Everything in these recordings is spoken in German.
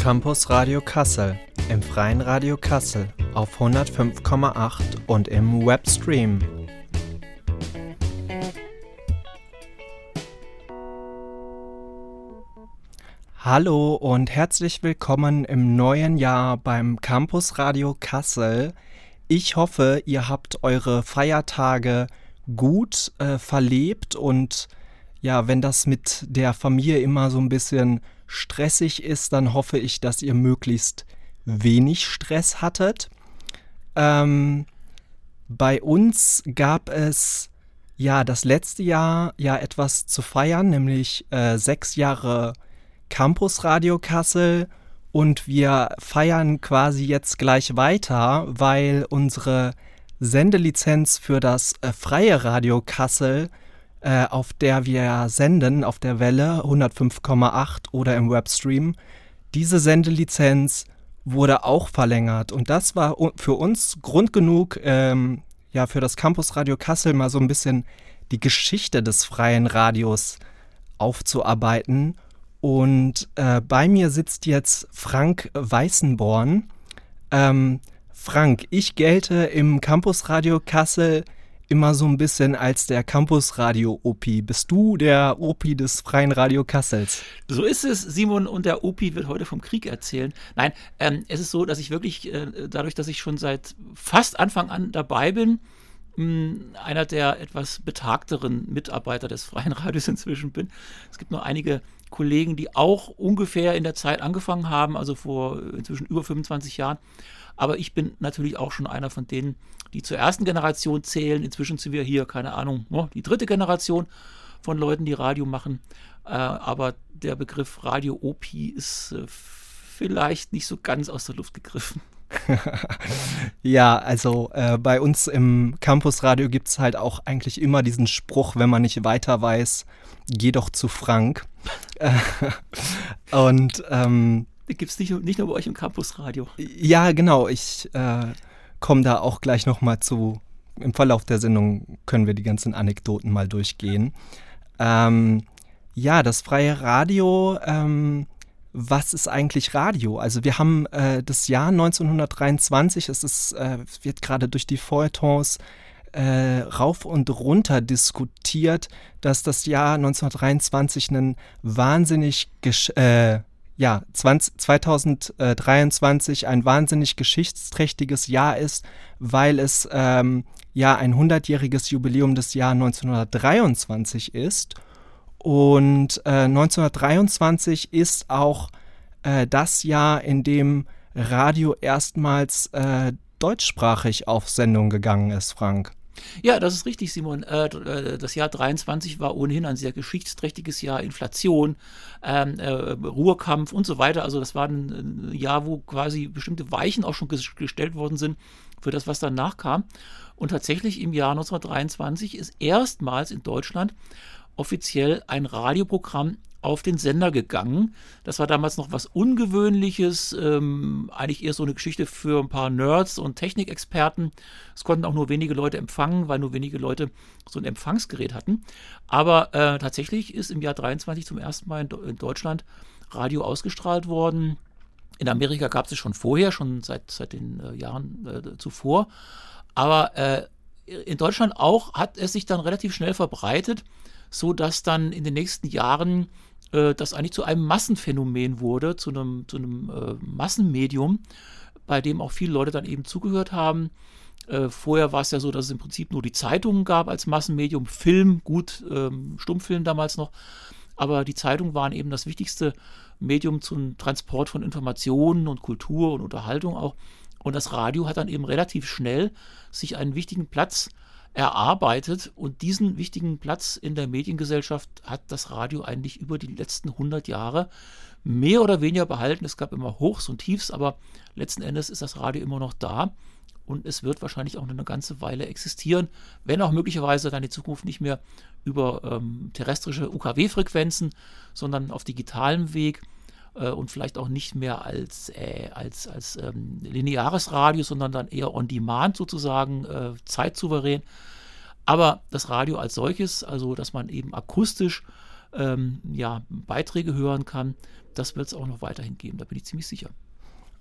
Campus Radio Kassel, im freien Radio Kassel auf 105,8 und im Webstream. Hallo und herzlich willkommen im neuen Jahr beim Campus Radio Kassel. Ich hoffe, ihr habt eure Feiertage gut äh, verlebt und ja, wenn das mit der Familie immer so ein bisschen stressig ist, dann hoffe ich, dass ihr möglichst wenig Stress hattet. Ähm, bei uns gab es ja das letzte Jahr ja etwas zu feiern, nämlich äh, sechs Jahre Campus Radio Kassel und wir feiern quasi jetzt gleich weiter, weil unsere Sendelizenz für das äh, freie Radio Kassel äh, auf der wir senden, auf der Welle 105,8 oder im Webstream. Diese Sendelizenz wurde auch verlängert und das war für uns Grund genug, ähm, ja, für das Campus Radio Kassel mal so ein bisschen die Geschichte des freien Radios aufzuarbeiten. Und äh, bei mir sitzt jetzt Frank Weißenborn. Ähm, Frank, ich gelte im Campus Radio Kassel immer so ein bisschen als der Campus-Radio-OP. Bist du der OP des Freien Radio Kassels? So ist es, Simon, und der OP wird heute vom Krieg erzählen. Nein, ähm, es ist so, dass ich wirklich, äh, dadurch, dass ich schon seit fast Anfang an dabei bin, mh, hm, einer der etwas betagteren Mitarbeiter des Freien Radios inzwischen bin. Es gibt noch einige Kollegen, die auch ungefähr in der Zeit angefangen haben, also vor inzwischen über 25 Jahren. Aber ich bin natürlich auch schon einer von denen, die zur ersten Generation zählen. Inzwischen sind wir hier, keine Ahnung, ne, die dritte Generation von Leuten, die Radio machen. Äh, aber der Begriff Radio OP ist äh, vielleicht nicht so ganz aus der Luft gegriffen. ja, also äh, bei uns im Campusradio gibt es halt auch eigentlich immer diesen Spruch, wenn man nicht weiter weiß, geh doch zu Frank. und ähm, gibt es nicht, nicht nur bei euch im Campusradio. Ja, genau. Ich äh, komme da auch gleich nochmal zu. Im Verlauf der Sendung können wir die ganzen Anekdoten mal durchgehen. Ähm, ja, das freie Radio. Ähm, was ist eigentlich Radio? Also wir haben äh, das Jahr 1923, es ist, äh, wird gerade durch die Feuilletons äh, rauf und runter diskutiert, dass das Jahr 1923 einen wahnsinnig äh, ja, 20, 2023 ein wahnsinnig geschichtsträchtiges Jahr ist, weil es ähm, ja ein 100-jähriges Jubiläum des Jahres 1923 ist. Und äh, 1923 ist auch äh, das Jahr, in dem Radio erstmals äh, deutschsprachig auf Sendung gegangen ist, Frank. Ja, das ist richtig, Simon. Äh, äh, das Jahr 23 war ohnehin ein sehr geschichtsträchtiges Jahr. Inflation, ähm, äh, Ruhrkampf und so weiter. Also das war ein, Jahr, wo quasi bestimmte Weichen auch schon gestellt worden sind für das, was danach kam. Und tatsächlich im Jahr 1923 ist erstmals in Deutschland offiziell ein Radioprogramm auf den Sender gegangen. Das war damals noch was Ungewöhnliches, ähm, eigentlich eher so eine Geschichte für ein paar Nerds und Technikexperten. Es konnten auch nur wenige Leute empfangen, weil nur wenige Leute so ein Empfangsgerät hatten. Aber äh, tatsächlich ist im Jahr 23 zum ersten Mal in, in Deutschland Radio ausgestrahlt worden. In Amerika gab es es schon vorher, schon seit, seit den äh, Jahren äh, zuvor. Aber äh, in Deutschland auch hat es sich dann relativ schnell verbreitet, so dass dann in den nächsten Jahren äh, das eigentlich zu einem Massenphänomen wurde, zu einem, zu einem äh, Massenmedium, bei dem auch viele Leute dann eben zugehört haben. Äh, vorher war es ja so, dass es im Prinzip nur die Zeitungen gab als Massenmedium, Film, gut, ähm, Stummfilm damals noch, aber die Zeitungen waren eben das wichtigste Medium zum Transport von Informationen und Kultur und Unterhaltung auch. Und das Radio hat dann eben relativ schnell sich einen wichtigen Platz erarbeitet und diesen wichtigen Platz in der Mediengesellschaft hat das Radio eigentlich über die letzten 100 Jahre mehr oder weniger behalten. Es gab immer Hochs und Tiefs, aber letzten Endes ist das Radio immer noch da und es wird wahrscheinlich auch eine ganze Weile existieren, wenn auch möglicherweise dann in Zukunft nicht mehr über ähm, terrestrische UKW-Frequenzen, sondern auf digitalem Weg äh, und vielleicht auch nicht mehr als, äh, als, als ähm, lineares Radio, sondern dann eher on demand sozusagen, äh, zeitsouverän. Aber das Radio als solches, also dass man eben akustisch ähm, ja, Beiträge hören kann. Das wird es auch noch weiterhin geben, da bin ich ziemlich sicher.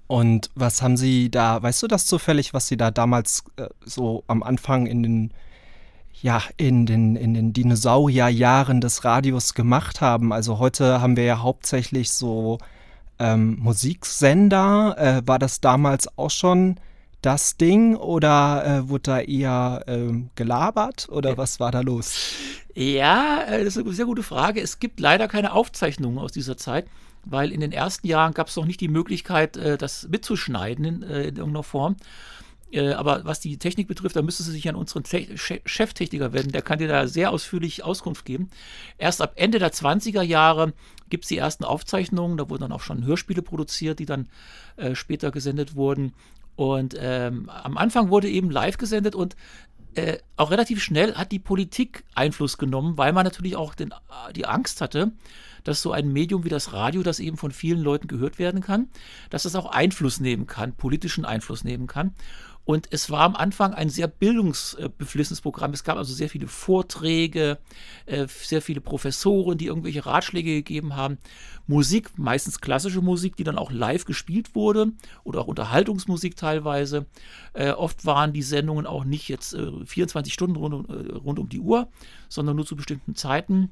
Und was haben Sie da, weißt du das zufällig, was Sie da damals äh, so am Anfang in den, ja, in den, in den Dinosaurierjahren des Radios gemacht haben? Also heute haben wir ja hauptsächlich so ähm, Musiksender. Äh, war das damals auch schon das Ding oder äh, wurde da eher ähm, gelabert oder was war da los? Ja, äh, das ist eine sehr gute Frage. Es gibt leider keine Aufzeichnungen aus dieser Zeit weil in den ersten Jahren gab es noch nicht die Möglichkeit, äh, das mitzuschneiden in, äh, in irgendeiner Form. Äh, aber was die Technik betrifft, da müsste Sie sich an unseren Te Cheftechniker wenden. Der kann dir da sehr ausführlich Auskunft geben. Erst ab Ende der 20er Jahre gibt es die ersten Aufzeichnungen. Da wurden dann auch schon Hörspiele produziert, die dann äh, später gesendet wurden. Und ähm, am Anfang wurde eben live gesendet und äh, auch relativ schnell hat die Politik Einfluss genommen, weil man natürlich auch den, die Angst hatte, dass so ein Medium wie das Radio, das eben von vielen Leuten gehört werden kann, dass es auch Einfluss nehmen kann, politischen Einfluss nehmen kann. Und es war am Anfang ein sehr bildungsbeflissenes Programm. Es gab also sehr viele Vorträge, äh, sehr viele Professoren, die irgendwelche Ratschläge gegeben haben. Musik, meistens klassische Musik, die dann auch live gespielt wurde oder auch Unterhaltungsmusik teilweise. Äh, oft waren die Sendungen auch nicht jetzt 24 äh, Stunden rund, rund um die Uhr, sondern nur zu bestimmten Zeiten.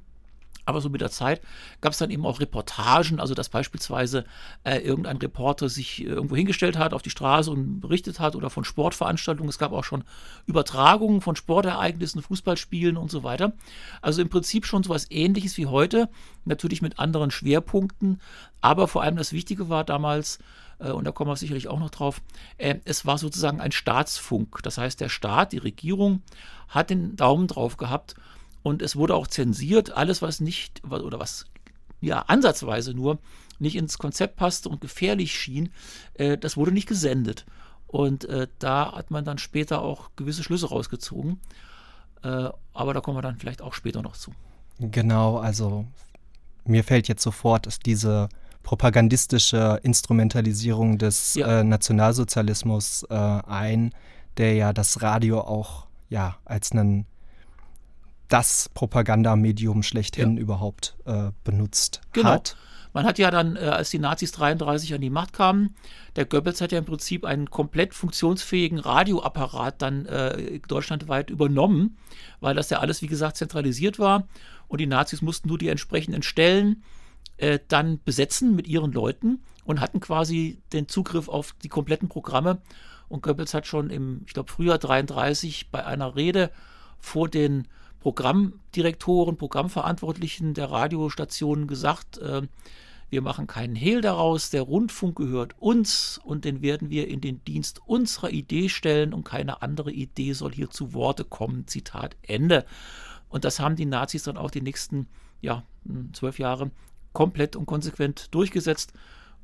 Aber so mit der Zeit gab es dann eben auch Reportagen, also dass beispielsweise äh, irgendein Reporter sich irgendwo hingestellt hat auf die Straße und berichtet hat oder von Sportveranstaltungen. Es gab auch schon Übertragungen von Sportereignissen, Fußballspielen und so weiter. Also im Prinzip schon so etwas ähnliches wie heute, natürlich mit anderen Schwerpunkten. Aber vor allem das Wichtige war damals, äh, und da kommen wir sicherlich auch noch drauf, äh, es war sozusagen ein Staatsfunk. Das heißt, der Staat, die Regierung hat den Daumen drauf gehabt und es wurde auch zensiert, alles, was nicht oder was ja ansatzweise nur nicht ins Konzept passte und gefährlich schien, äh, das wurde nicht gesendet. Und äh, da hat man dann später auch gewisse Schlüsse rausgezogen. Äh, aber da kommen wir dann vielleicht auch später noch zu. Genau, also mir fällt jetzt sofort diese propagandistische Instrumentalisierung des ja. Äh, Nationalsozialismus äh, ein, der ja das Radio auch ja als einen das Propagandamedium schlechthin ja. überhaupt äh, benutzt genau. hat. Man hat ja dann, äh, als die Nazis 33 an die Macht kamen, der Goebbels hat ja im Prinzip einen komplett funktionsfähigen Radioapparat dann äh, deutschlandweit übernommen, weil das ja alles, wie gesagt, zentralisiert war. Und die Nazis mussten nur die entsprechenden Stellen äh, dann besetzen mit ihren Leuten und hatten quasi den Zugriff auf die kompletten Programme. Und Goebbels hat schon im, ich glaube, Frühjahr 33 bei einer Rede vor den Programmdirektoren, Programmverantwortlichen der Radiostationen gesagt, äh, wir machen keinen Hehl daraus, der Rundfunk gehört uns und den werden wir in den Dienst unserer Idee stellen und keine andere Idee soll hier zu Worte kommen. Zitat Ende. Und das haben die Nazis dann auch die nächsten ja, hm, zwölf Jahre komplett und konsequent durchgesetzt.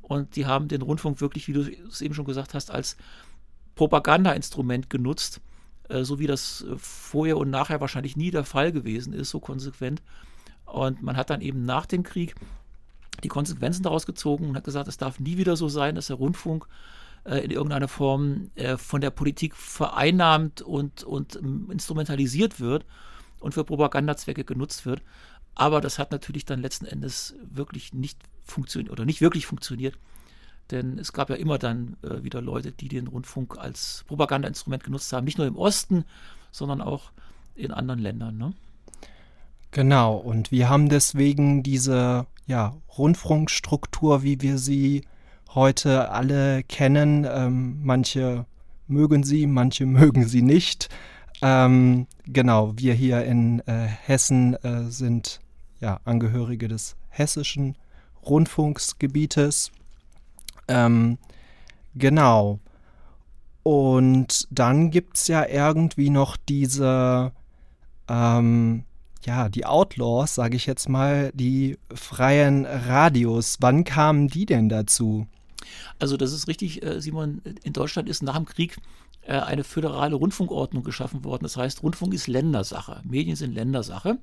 Und die haben den Rundfunk wirklich, wie du es eben schon gesagt hast, als Propagandainstrument genutzt. Äh, so wie das äh, vorher und nachher wahrscheinlich nie der Fall gewesen ist, so konsequent. Und man hat dann eben nach dem Krieg die Konsequenzen daraus gezogen und hat gesagt, es darf nie wieder so sein, dass der Rundfunk äh, in irgendeiner Form von der Politik vereinnahmt und, und ähm, instrumentalisiert wird und für Propagandazwecke genutzt wird. Aber das hat natürlich dann letzten Endes wirklich nicht funktioniert oder nicht wirklich funktioniert. Denn es gab ja immer dann äh, wieder Leute, die den Rundfunk als Propagandainstrument genutzt haben. Nicht nur im Osten, sondern auch in anderen Ländern. Ne? Genau, und wir haben deswegen diese ja, Rundfunkstruktur, wie wir sie heute alle kennen. Ähm, manche mögen sie, manche mögen sie nicht. Ähm, genau, wir hier in äh, Hessen äh, sind ja Angehörige des hessischen Rundfunksgebietes. Ähm, genau. Und dann gibt es ja irgendwie noch diese, ähm, ja, die Outlaws, sage ich jetzt mal, die freien Radios. Wann kamen die denn dazu? Also das ist richtig, äh, Simon, in Deutschland ist nach dem Krieg äh, eine föderale Rundfunkordnung geschaffen worden. Das heißt, Rundfunk ist Ländersache, Medien sind Ländersache.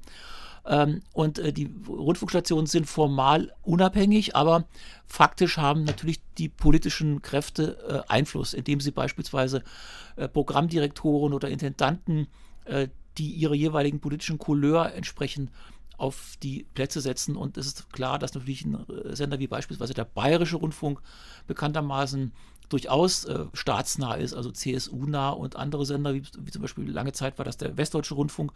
Ähm, und äh, die Rundfunkstationen sind formal unabhängig, aber faktisch haben natürlich die politischen Kräfte äh, Einfluss, indem sie beispielsweise äh, Programmdirektoren oder Intendanten, äh, die ihrer jeweiligen politischen Couleur entsprechen, auf die Plätze setzen. Und es ist klar, dass natürlich ein äh, Sender wie beispielsweise der Bayerische Rundfunk bekanntermaßen durchaus äh, staatsnah ist, also CSU-nah und andere Sender, wie, wie, zum Beispiel lange Zeit war das der Westdeutsche Rundfunk,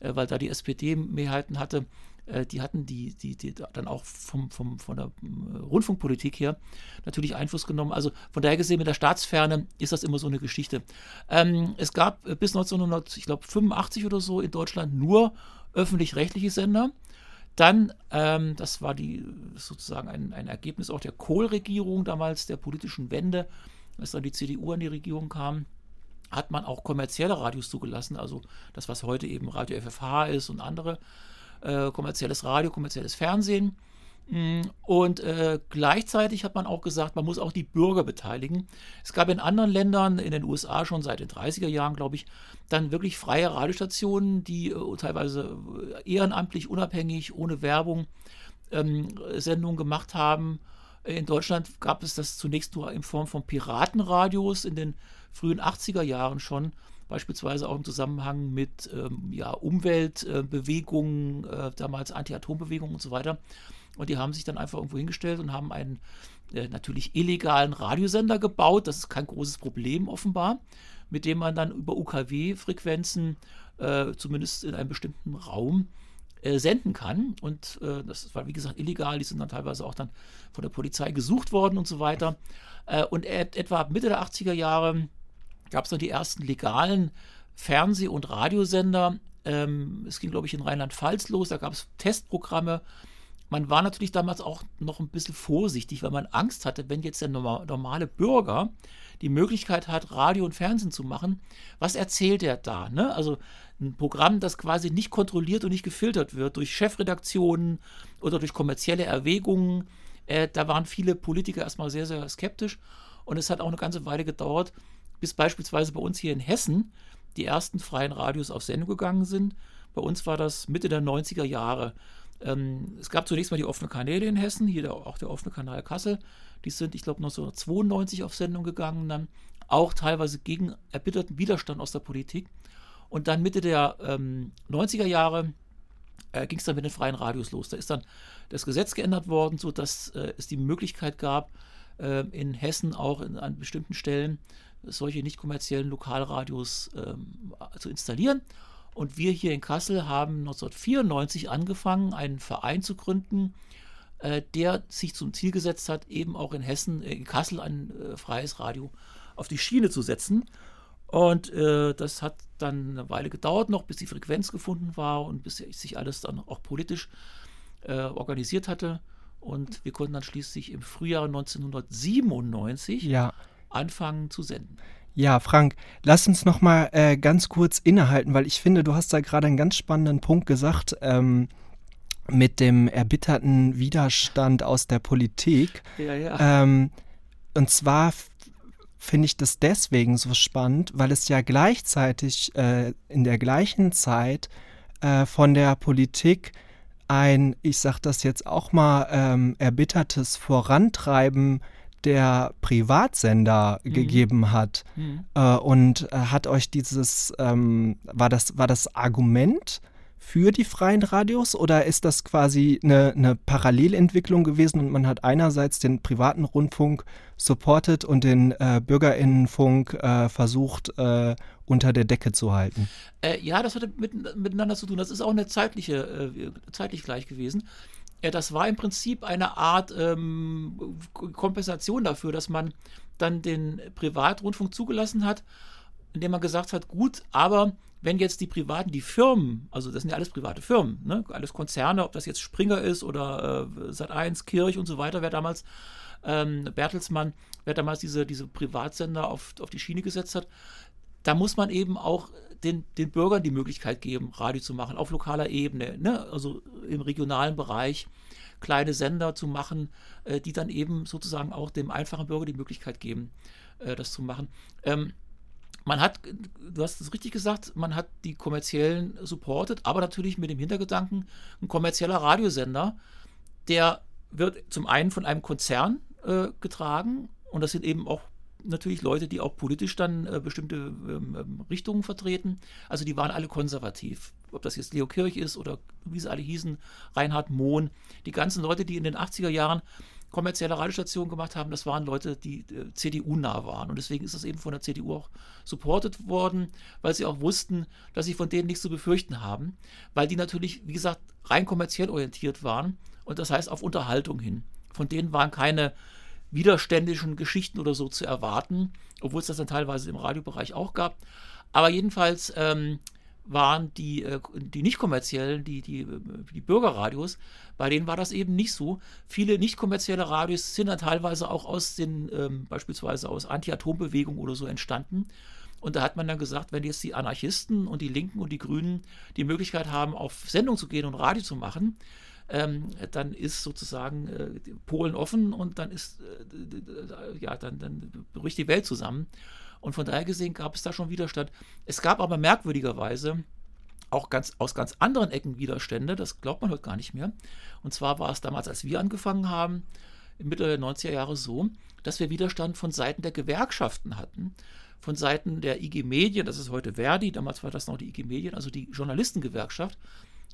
weil da die SPD Mehrheiten hatte, äh, die hatten die, die, die dann auch vom, vom, von der äh, Rundfunkpolitik her natürlich Einfluss genommen. Also von daher gesehen, mit der Staatsferne ist das immer so eine Geschichte. Ähm, es gab äh, bis 1985 oder so in Deutschland nur öffentlich-rechtliche Sender. Dann, ähm, das war die sozusagen ein, ein Ergebnis auch der Kohl-Regierung damals, der politischen Wende, als dann die CDU an die Regierung kam, hat man auch kommerzielle Radios zugelassen, also das, was heute eben Radio FFH ist und andere äh, kommerzielles Radio, kommerzielles Fernsehen. Mm, und äh, gleichzeitig hat man auch gesagt, man muss auch die Bürger beteiligen. Es gab in anderen Ländern, in den USA schon seit den 30er Jahren, glaube ich, dann wirklich freie Radiostationen, die äh, teilweise äh, ehrenamtlich, unabhängig, ohne Werbung ähm, Sendungen gemacht haben. In Deutschland gab es das zunächst nur in Form von Piratenradios in den frühen 80er Jahren schon beispielsweise auch im Zusammenhang mit ähm, ja, Umweltbewegungen, äh, damals Anti-Atom-Bewegungen und so weiter. Und die haben sich dann einfach irgendwo hingestellt und haben einen äh, natürlich illegalen Radiosender gebaut. Das ist kein großes Problem offenbar, mit dem man dann über UKW-Frequenzen äh, zumindest in einem bestimmten Raum äh, senden kann. Und äh, das war, wie gesagt, illegal. Die sind dann teilweise auch dann von der Polizei gesucht worden und so weiter. Äh, und et etwa Mitte der 80er Jahre gab es dann die ersten legalen Fernseh- und Radiosender. Ähm, es ging, glaube ich, in Rheinland-Pfalz los. Da gab es Testprogramme. Man war natürlich damals auch noch ein bisschen vorsichtig, weil man Angst hatte, wenn jetzt der normale Bürger die Möglichkeit hat, Radio und Fernsehen zu machen, was erzählt er da? Ne? Also ein Programm, das quasi nicht kontrolliert und nicht gefiltert wird durch Chefredaktionen oder durch kommerzielle Erwägungen. Äh, da waren viele Politiker erstmal sehr, sehr skeptisch. Und es hat auch eine ganze Weile gedauert, bis beispielsweise bei uns hier in Hessen die ersten freien Radios auf Sendung gegangen sind. Bei uns war das Mitte der 90er Jahre. Ähm, es gab zunächst mal die offene Kanäle in Hessen, hier der, auch der offene Kanal Kassel. Die sind, ich glaube, 1992 auf Sendung gegangen, dann auch teilweise gegen erbitterten Widerstand aus der Politik. Und dann Mitte der ähm, 90er Jahre äh, ging es dann mit den freien Radios los. Da ist dann das Gesetz geändert worden, sodass äh, es die Möglichkeit gab, äh, in Hessen auch in, an bestimmten Stellen solche nicht kommerziellen Lokalradios ähm, zu installieren. Und wir hier in Kassel haben 1994 angefangen, einen Verein zu gründen, äh, der sich zum Ziel gesetzt hat, eben auch in Hessen, äh, in Kassel ein äh, freies Radio auf die Schiene zu setzen. Und äh, das hat dann eine Weile gedauert noch, bis die Frequenz gefunden war und bis sich alles dann auch politisch äh, organisiert hatte. Und wir konnten dann schließlich im Frühjahr 1997 ja anfangen zu senden. Ja, Frank, lass uns noch mal äh, ganz kurz innehalten, weil ich finde, du hast da gerade einen ganz spannenden Punkt gesagt ähm, mit dem erbitterten Widerstand aus der Politik. Ja, ja. Ähm, und zwar finde ich das deswegen so spannend, weil es ja gleichzeitig äh, in der gleichen Zeit äh, von der Politik ein, ich sage das jetzt auch mal, ähm, erbittertes Vorantreiben der Privatsender mhm. gegeben hat. Mhm. Äh, und äh, hat euch dieses, ähm, war, das, war das Argument für die freien Radios oder ist das quasi eine, eine Parallelentwicklung gewesen und man hat einerseits den privaten Rundfunk supportet und den äh, Bürgerinnenfunk äh, versucht äh, unter der Decke zu halten? Äh, ja, das hatte mit, miteinander zu tun. Das ist auch eine zeitliche, äh, zeitlich gleich gewesen. Ja, das war im Prinzip eine Art ähm, Kompensation dafür, dass man dann den Privatrundfunk zugelassen hat, indem man gesagt hat, gut, aber wenn jetzt die Privaten, die Firmen, also das sind ja alles private Firmen, ne, alles Konzerne, ob das jetzt Springer ist oder äh, Sat1, Kirch und so weiter, wer damals, ähm, Bertelsmann, wer damals diese, diese Privatsender auf, auf die Schiene gesetzt hat, da muss man eben auch den, den Bürgern die Möglichkeit geben, Radio zu machen, auf lokaler Ebene, ne? also im regionalen Bereich kleine Sender zu machen, äh, die dann eben sozusagen auch dem einfachen Bürger die Möglichkeit geben, äh, das zu machen. Ähm, man hat, du hast es richtig gesagt, man hat die kommerziellen supportet, aber natürlich mit dem Hintergedanken, ein kommerzieller Radiosender, der wird zum einen von einem Konzern äh, getragen und das sind eben auch natürlich Leute, die auch politisch dann äh, bestimmte ähm, ähm, Richtungen vertreten. Also die waren alle konservativ. Ob das jetzt Leo Kirch ist oder wie sie alle hießen, Reinhard Mohn. Die ganzen Leute, die in den 80er Jahren kommerzielle Radiostationen gemacht haben, das waren Leute, die äh, CDU-nah waren. Und deswegen ist das eben von der CDU auch supportet worden, weil sie auch wussten, dass sie von denen nichts zu befürchten haben, weil die natürlich, wie gesagt, rein kommerziell orientiert waren und das heißt auf Unterhaltung hin. Von denen waren keine widerständischen Geschichten oder so zu erwarten, obwohl es das dann teilweise im Radiobereich auch gab. Aber jedenfalls ähm, waren die, äh, die nicht kommerziellen, die, die, die Bürgerradios, bei denen war das eben nicht so. Viele nicht kommerzielle Radios sind dann teilweise auch aus den, ähm, beispielsweise aus Anti-Atom-Bewegungen oder so entstanden. Und da hat man dann gesagt, wenn jetzt die Anarchisten und die Linken und die Grünen die Möglichkeit haben, auf Sendung zu gehen und Radio zu machen, ähm, dann ist sozusagen äh, Polen offen und dann ist, äh, ja, dann, dann bricht die Welt zusammen. Und von daher gesehen gab es da schon Widerstand. Es gab aber merkwürdigerweise auch ganz, aus ganz anderen Ecken Widerstände, das glaubt man heute gar nicht mehr. Und zwar war es damals, als wir angefangen haben, Mitte der 90er Jahre so, dass wir Widerstand von Seiten der Gewerkschaften hatten, von Seiten der IG Medien, das ist heute Verdi, damals war das noch die IG Medien, also die Journalistengewerkschaft,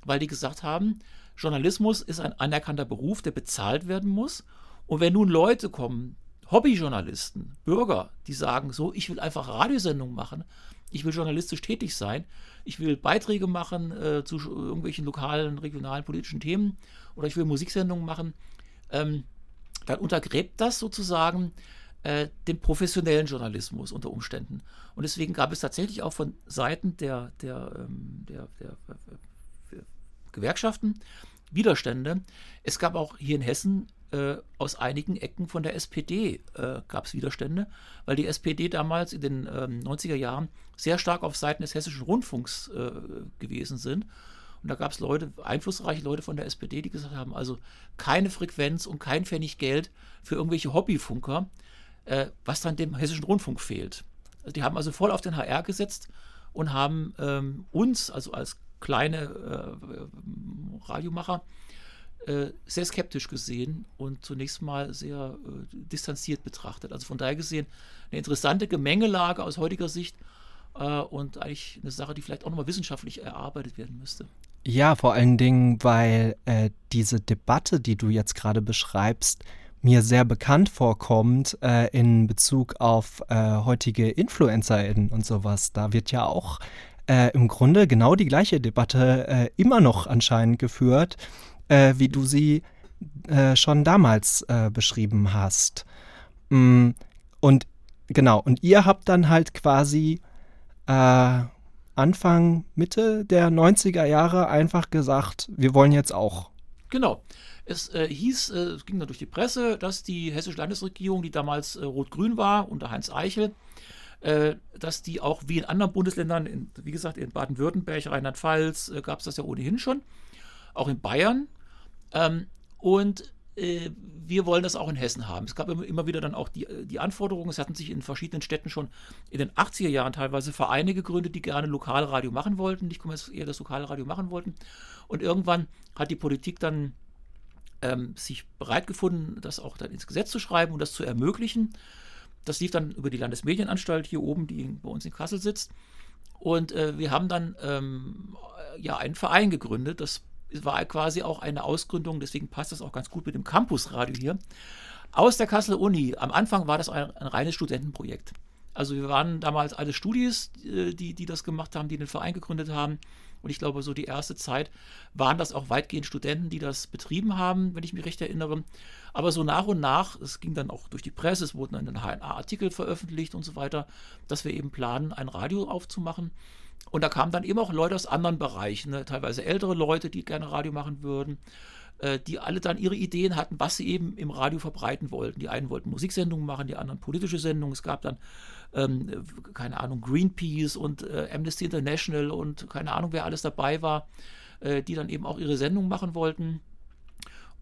weil die gesagt haben, Journalismus ist ein anerkannter Beruf, der bezahlt werden muss. Und wenn nun Leute kommen, Hobbyjournalisten, Bürger, die sagen, so, ich will einfach Radiosendungen machen, ich will journalistisch tätig sein, ich will Beiträge machen äh, zu irgendwelchen lokalen, regionalen politischen Themen oder ich will Musiksendungen machen, ähm, dann untergräbt das sozusagen äh, den professionellen Journalismus unter Umständen. Und deswegen gab es tatsächlich auch von Seiten der, der, ähm, der, der, der Gewerkschaften Widerstände. Es gab auch hier in Hessen äh, aus einigen Ecken von der SPD äh, gab es Widerstände, weil die SPD damals in den ähm, 90er Jahren sehr stark auf Seiten des hessischen Rundfunks äh, gewesen sind. Und da gab es Leute, einflussreiche Leute von der SPD, die gesagt haben, also keine Frequenz und kein Pfennig Geld für irgendwelche Hobbyfunker, äh, was dann dem hessischen Rundfunk fehlt. Also die haben also voll auf den HR gesetzt und haben ähm, uns, also als kleine äh, Radiomacher, äh, sehr skeptisch gesehen und zunächst mal sehr äh, distanziert betrachtet. Also von daher gesehen eine interessante Gemengelage aus heutiger Sicht äh, und eigentlich eine Sache, die vielleicht auch nochmal wissenschaftlich erarbeitet werden müsste. Ja, vor allen Dingen, weil äh, diese Debatte, die du jetzt gerade beschreibst, mir sehr bekannt vorkommt äh, in Bezug auf äh, heutige InfluencerInnen und sowas. Da wird ja auch äh, im Grunde genau die gleiche Debatte äh, immer noch anscheinend geführt, äh, wie du sie äh, schon damals äh, beschrieben hast. Mm, und genau, und ihr habt dann halt quasi äh, Anfang, Mitte der 90er Jahre einfach gesagt, wir wollen jetzt auch. Genau. Es äh, hieß, äh, es ging dann durch die Presse, dass die hessische Landesregierung, die damals äh, rot-grün war, unter Heinz Eichel, äh, dass die auch wie in anderen Bundesländern, in, wie gesagt, in Baden-Württemberg, Rheinland-Pfalz äh, gab es das ja ohnehin schon, auch in Bayern. Ähm, und äh, wir wollen das auch in Hessen haben. Es gab immer, immer wieder dann auch die, äh, die Anforderungen. Es hatten sich in verschiedenen Städten schon in den 80er Jahren teilweise Vereine gegründet, die gerne Lokalradio machen wollten, nicht eher das Lokalradio machen wollten. Und irgendwann hat die Politik dann ähm, sich bereit gefunden, das auch dann ins Gesetz zu schreiben und das zu ermöglichen. Das lief dann über die Landesmedienanstalt hier oben, die bei uns in Kassel sitzt. Und äh, wir haben dann ähm, ja einen Verein gegründet. Das war quasi auch eine Ausgründung, deswegen passt das auch ganz gut mit dem Campusradio hier. Aus der Kassel Uni. Am Anfang war das ein, ein reines Studentenprojekt. Also wir waren damals alle Studis, äh, die, die das gemacht haben, die den Verein gegründet haben. Und ich glaube, so die erste Zeit waren das auch weitgehend Studenten, die das betrieben haben, wenn ich mich recht erinnere. Aber so nach und nach, es ging dann auch durch die Presse, es wurden dann HNA-Artikel veröffentlicht und so weiter, dass wir eben planen, ein Radio aufzumachen. Und da kamen dann eben auch Leute aus anderen Bereichen, ne? teilweise ältere Leute, die gerne Radio machen würden, äh, die alle dann ihre Ideen hatten, was sie eben im Radio verbreiten wollten. Die einen wollten Musiksendungen machen, die anderen politische Sendungen. Es gab dann, ähm, keine Ahnung, Greenpeace und äh, Amnesty International und keine Ahnung, wer alles dabei war, äh, die dann eben auch ihre Sendungen machen wollten.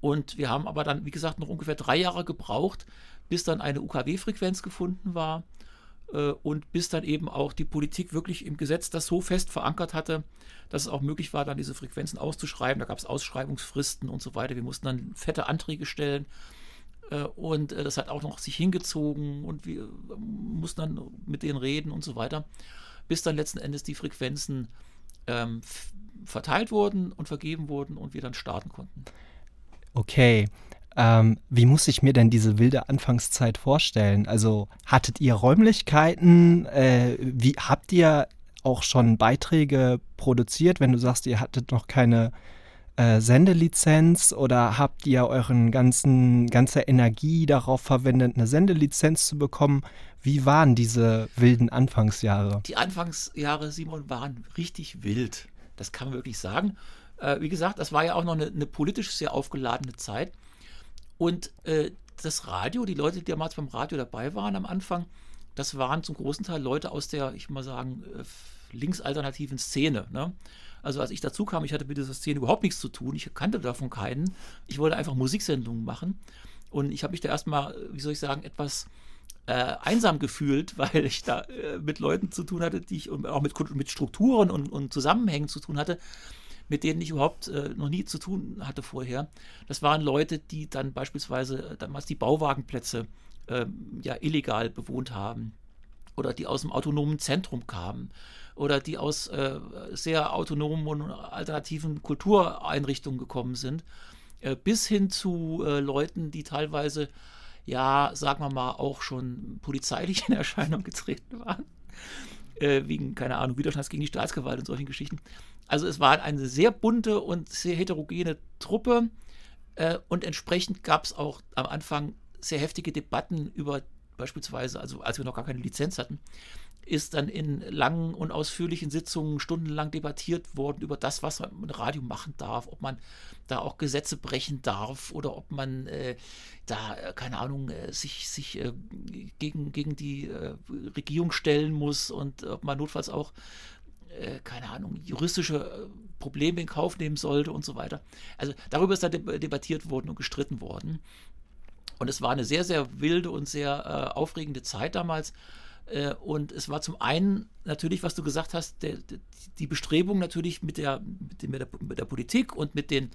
Und wir haben aber dann, wie gesagt, noch ungefähr drei Jahre gebraucht, bis dann eine UKW-Frequenz gefunden war äh, und bis dann eben auch die Politik wirklich im Gesetz das so fest verankert hatte, dass es auch möglich war, dann diese Frequenzen auszuschreiben. Da gab es Ausschreibungsfristen und so weiter. Wir mussten dann fette Anträge stellen. Äh, und äh, das hat auch noch sich hingezogen und wir mussten dann mit denen reden und so weiter, bis dann letzten Endes die Frequenzen ähm, verteilt wurden und vergeben wurden und wir dann starten konnten. Okay. Ähm, wie muss ich mir denn diese wilde Anfangszeit vorstellen? Also hattet ihr Räumlichkeiten? Äh, wie habt ihr auch schon Beiträge produziert, wenn du sagst, ihr hattet noch keine äh, Sendelizenz oder habt ihr euren ganzen ganze Energie darauf verwendet, eine Sendelizenz zu bekommen? Wie waren diese wilden Anfangsjahre? Die Anfangsjahre, Simon, waren richtig wild. Das kann man wirklich sagen. Äh, wie gesagt, das war ja auch noch eine, eine politisch sehr aufgeladene Zeit. Und äh, das Radio, die Leute, die damals beim Radio dabei waren am Anfang, das waren zum großen Teil Leute aus der, ich mal sagen, äh, linksalternativen Szene. Ne? Also als ich dazu kam, ich hatte mit dieser Szene überhaupt nichts zu tun, ich kannte davon keinen. Ich wollte einfach Musiksendungen machen. Und ich habe mich da erstmal, wie soll ich sagen, etwas äh, einsam gefühlt, weil ich da äh, mit Leuten zu tun hatte, die ich und auch mit, mit Strukturen und, und Zusammenhängen zu tun hatte, mit denen ich überhaupt äh, noch nie zu tun hatte vorher. Das waren Leute, die dann beispielsweise äh, damals die Bauwagenplätze ähm, ja illegal bewohnt haben oder die aus dem autonomen Zentrum kamen oder die aus äh, sehr autonomen und alternativen Kultureinrichtungen gekommen sind, äh, bis hin zu äh, Leuten, die teilweise, ja, sagen wir mal, auch schon polizeilich in Erscheinung getreten waren. Äh, wegen, keine Ahnung, Widerstands gegen die Staatsgewalt und solchen Geschichten. Also es war eine sehr bunte und sehr heterogene Truppe äh, und entsprechend gab es auch am Anfang sehr heftige Debatten über beispielsweise, also als wir noch gar keine Lizenz hatten, ist dann in langen und ausführlichen Sitzungen stundenlang debattiert worden über das, was man mit Radio machen darf, ob man da auch Gesetze brechen darf oder ob man äh, da, äh, keine Ahnung, äh, sich, sich äh, gegen, gegen die äh, Regierung stellen muss und ob man notfalls auch, keine Ahnung, juristische Probleme in Kauf nehmen sollte und so weiter. Also darüber ist da debattiert worden und gestritten worden. Und es war eine sehr, sehr wilde und sehr aufregende Zeit damals. Äh, und es war zum einen natürlich, was du gesagt hast, der, der, die Bestrebung natürlich mit der, mit, der, mit der Politik und mit den,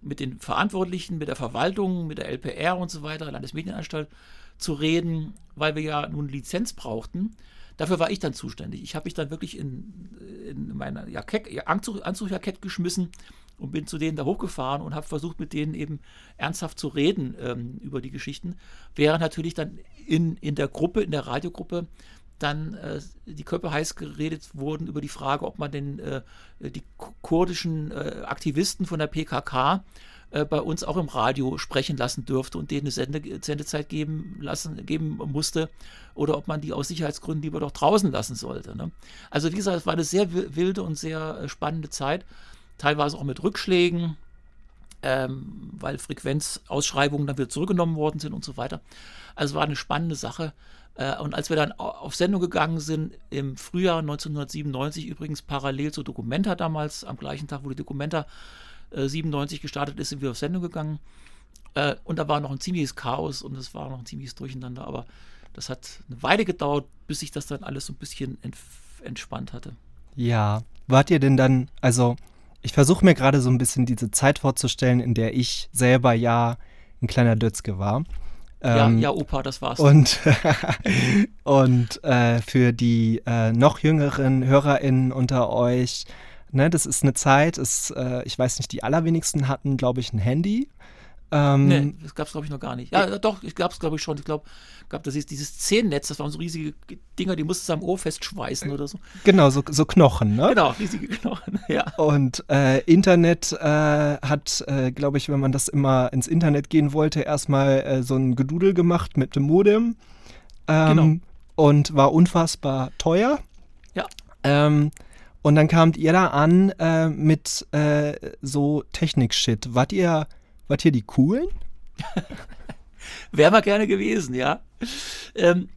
mit den Verantwortlichen, mit der Verwaltung, mit der LPR und so weiter, Landesmedienanstalt, zu reden, weil wir ja nun Lizenz brauchten. Dafür war ich dann zuständig. Ich habe mich dann wirklich in, in meine Jackett, Anzug, Anzugjackett geschmissen und bin zu denen da hochgefahren und habe versucht, mit denen eben ernsthaft zu reden ähm, über die Geschichten. Während natürlich dann in, in der Gruppe, in der Radiogruppe, dann äh, die Köpfe heiß geredet wurden über die Frage, ob man denn äh, die kurdischen äh, Aktivisten von der PKK äh, bei uns auch im Radio sprechen lassen dürfte und denen eine Sende Sendezeit geben, lassen, geben musste oder ob man die aus Sicherheitsgründen lieber doch draußen lassen sollte. Ne? Also wie gesagt, es war eine sehr wilde und sehr äh, spannende Zeit teilweise auch mit Rückschlägen, ähm, weil Frequenzausschreibungen dann wieder zurückgenommen worden sind und so weiter. Also war eine spannende Sache. Äh, und als wir dann auf Sendung gegangen sind, im Frühjahr 1997, übrigens parallel zu Documenta damals, am gleichen Tag, wo die Documenta äh, 97 gestartet ist, sind wir auf Sendung gegangen. Äh, und da war noch ein ziemliches Chaos und es war noch ein ziemliches Durcheinander, aber das hat eine Weile gedauert, bis sich das dann alles so ein bisschen entspannt hatte. Ja, wart ihr denn dann, also ich versuche mir gerade so ein bisschen diese Zeit vorzustellen, in der ich selber ja ein kleiner Dötzke war. Ähm, ja, ja, Opa, das war's. Und, und äh, für die äh, noch jüngeren HörerInnen unter euch, ne, das ist eine Zeit, ist, äh, ich weiß nicht, die allerwenigsten hatten, glaube ich, ein Handy. Ähm, nee, das gab es, glaube ich, noch gar nicht. Ja, doch, ich gab es, glaube ich, schon. Ich glaube, gab das ist dieses Zehennetz, das waren so riesige Dinger, die musstest du am Ohr festschweißen oder so. Genau, so, so Knochen, ne? Genau, riesige Knochen, ja. Und äh, Internet äh, hat, äh, glaube ich, wenn man das immer ins Internet gehen wollte, erstmal äh, so ein Gedudel gemacht mit dem Modem. Ähm, genau. Und war unfassbar teuer. Ja. Ähm, und dann kamt ihr da an äh, mit äh, so Technik-Shit. Wart ihr Wart ihr die Coolen? Wäre mal gerne gewesen, ja. Ähm,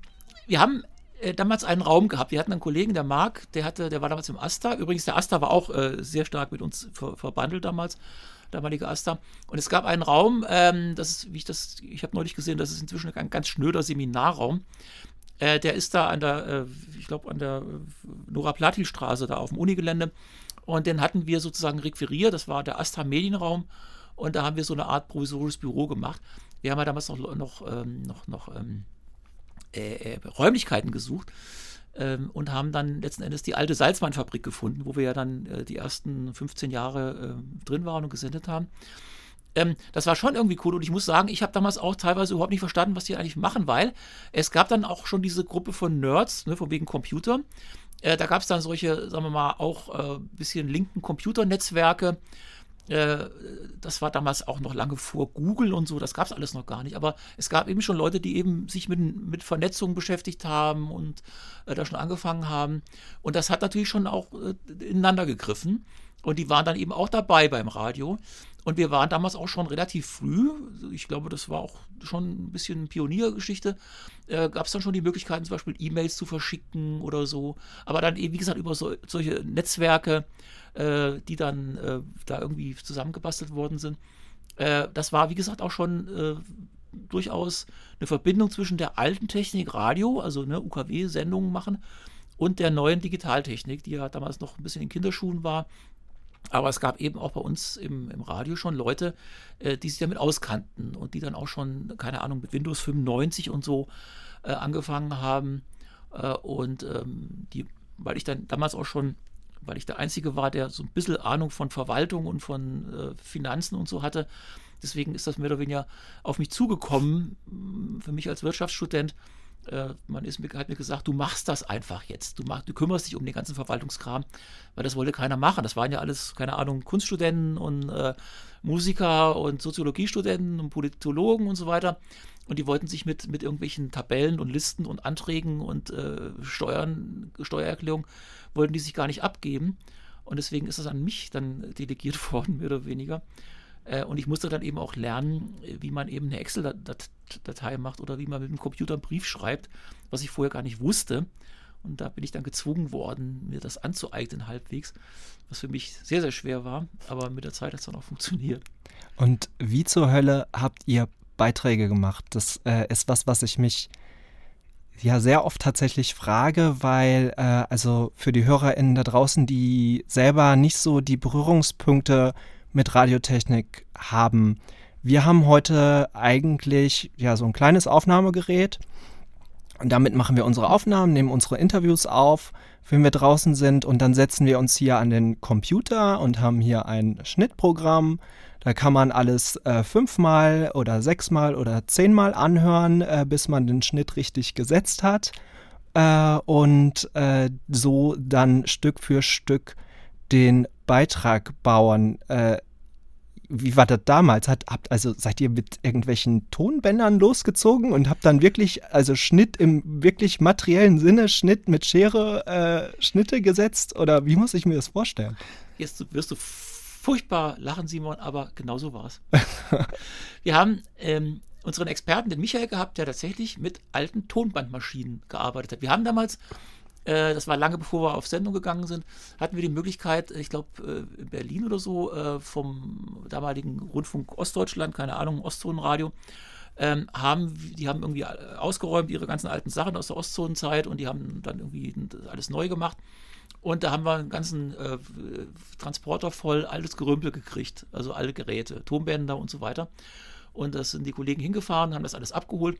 wir haben äh, damals einen Raum gehabt. Wir hatten einen Kollegen, der Marc, der hatte, der war damals im Asta. Übrigens, der Asta war auch äh, sehr stark mit uns ver verbandelt damals, damalige Asta. Und es gab einen Raum, ähm, das ist, wie ich das, ich habe neulich gesehen, das ist inzwischen ein ganz schnöder Seminarraum. Äh, der ist da an der, äh, ich glaube, an der äh, Nora-Platil-Straße, da auf dem Unigelände. Und den hatten wir sozusagen requiriert. Das war der Asta Medienraum. Und da haben wir so eine Art provisorisches Büro gemacht. wir haben ja damals noch, noch, ähm, noch, noch ähm, äh, äh, Räumlichkeiten gesucht ähm, und haben dann letzten Endes die alte Salzweinfabrik gefunden, wo wir ja dann äh, die ersten 15 Jahre äh, drin waren und gesendet haben. Ähm, das war schon irgendwie cool und ich muss sagen, ich habe damals auch teilweise überhaupt nicht verstanden, was die eigentlich machen, weil es gab dann auch schon diese Gruppe von Nerds, ne, von wegen Computer. Äh, da gab es dann solche, sagen wir mal, auch ein äh, bisschen linken Computernetzwerke, äh, das war damals auch noch lange vor Google und so, das gab es alles noch gar nicht. Aber es gab eben schon Leute, die eben sich mit, mit Vernetzung beschäftigt haben und äh, da schon angefangen haben. Und das hat natürlich schon auch äh, ineinander gegriffen. Und die waren dann eben auch dabei beim Radio. Und wir waren damals auch schon relativ früh, ich glaube, das war auch schon ein bisschen Pioniergeschichte, äh, gab es dann schon die Möglichkeiten, zum Beispiel E-Mails zu verschicken oder so. Aber dann eben, wie gesagt, über so, solche Netzwerke, äh, die dann äh, da irgendwie zusammengebastelt worden sind. Äh, das war, wie gesagt, auch schon äh, durchaus eine Verbindung zwischen der alten Technik Radio, also ne, UKW-Sendungen machen, und der neuen Digitaltechnik, die ja damals noch ein bisschen in Kinderschuhen war aber es gab eben auch bei uns im, im Radio schon Leute, äh, die sich damit auskannten und die dann auch schon, keine Ahnung, mit Windows 95 und so äh, angefangen haben. Äh, und ähm, die, weil ich dann damals auch schon, weil ich der Einzige war, der so ein bisschen Ahnung von Verwaltung und von äh, Finanzen und so hatte, deswegen ist das mehr oder weniger auf mich zugekommen, für mich als Wirtschaftsstudent äh, man ist, hat mir gesagt, du machst das einfach jetzt. Du, mach, du kümmerst dich um den ganzen Verwaltungskram, weil das wollte keiner machen. Das waren ja alles, keine Ahnung, Kunststudenten und äh, Musiker und Soziologiestudenten und Politologen und so weiter. Und die wollten sich mit, mit irgendwelchen Tabellen und Listen und Anträgen und äh, Steuern, Steuererklärungen, wollten die sich gar nicht abgeben. Und deswegen ist das an mich dann delegiert worden, mehr oder weniger. Äh, und ich musste dann eben auch lernen, wie man eben eine Excel-Datei macht oder wie man mit dem Computer einen Brief schreibt, was ich vorher gar nicht wusste. Und da bin ich dann gezwungen worden, mir das anzueignen halbwegs, was für mich sehr, sehr schwer war. Aber mit der Zeit hat es dann auch funktioniert. Und wie zur Hölle habt ihr Beiträge gemacht? Das äh, ist was, was ich mich ja sehr oft tatsächlich frage, weil äh, also für die HörerInnen da draußen, die selber nicht so die Berührungspunkte mit Radiotechnik haben. Wir haben heute eigentlich ja so ein kleines Aufnahmegerät und damit machen wir unsere Aufnahmen, nehmen unsere Interviews auf, wenn wir draußen sind und dann setzen wir uns hier an den Computer und haben hier ein Schnittprogramm. Da kann man alles äh, fünfmal oder sechsmal oder zehnmal anhören, äh, bis man den Schnitt richtig gesetzt hat. Äh, und äh, so dann Stück für Stück den Beitrag bauen. Wie war das damals? Hat, habt, also seid ihr mit irgendwelchen Tonbändern losgezogen und habt dann wirklich, also Schnitt im wirklich materiellen Sinne, Schnitt mit Schere, äh, Schnitte gesetzt? Oder wie muss ich mir das vorstellen? Jetzt wirst du furchtbar lachen, Simon, aber genau so war es. Wir haben ähm, unseren Experten, den Michael, gehabt, der tatsächlich mit alten Tonbandmaschinen gearbeitet hat. Wir haben damals äh, das war lange bevor wir auf Sendung gegangen sind, hatten wir die Möglichkeit, ich glaube äh, in Berlin oder so, äh, vom damaligen Rundfunk Ostdeutschland, keine Ahnung, Ostzonenradio, ähm, haben, die haben irgendwie ausgeräumt ihre ganzen alten Sachen aus der Ostzonenzeit und die haben dann irgendwie alles neu gemacht. Und da haben wir einen ganzen äh, Transporter voll altes Gerümpel gekriegt, also alle Geräte, Tonbänder und so weiter. Und da sind die Kollegen hingefahren, haben das alles abgeholt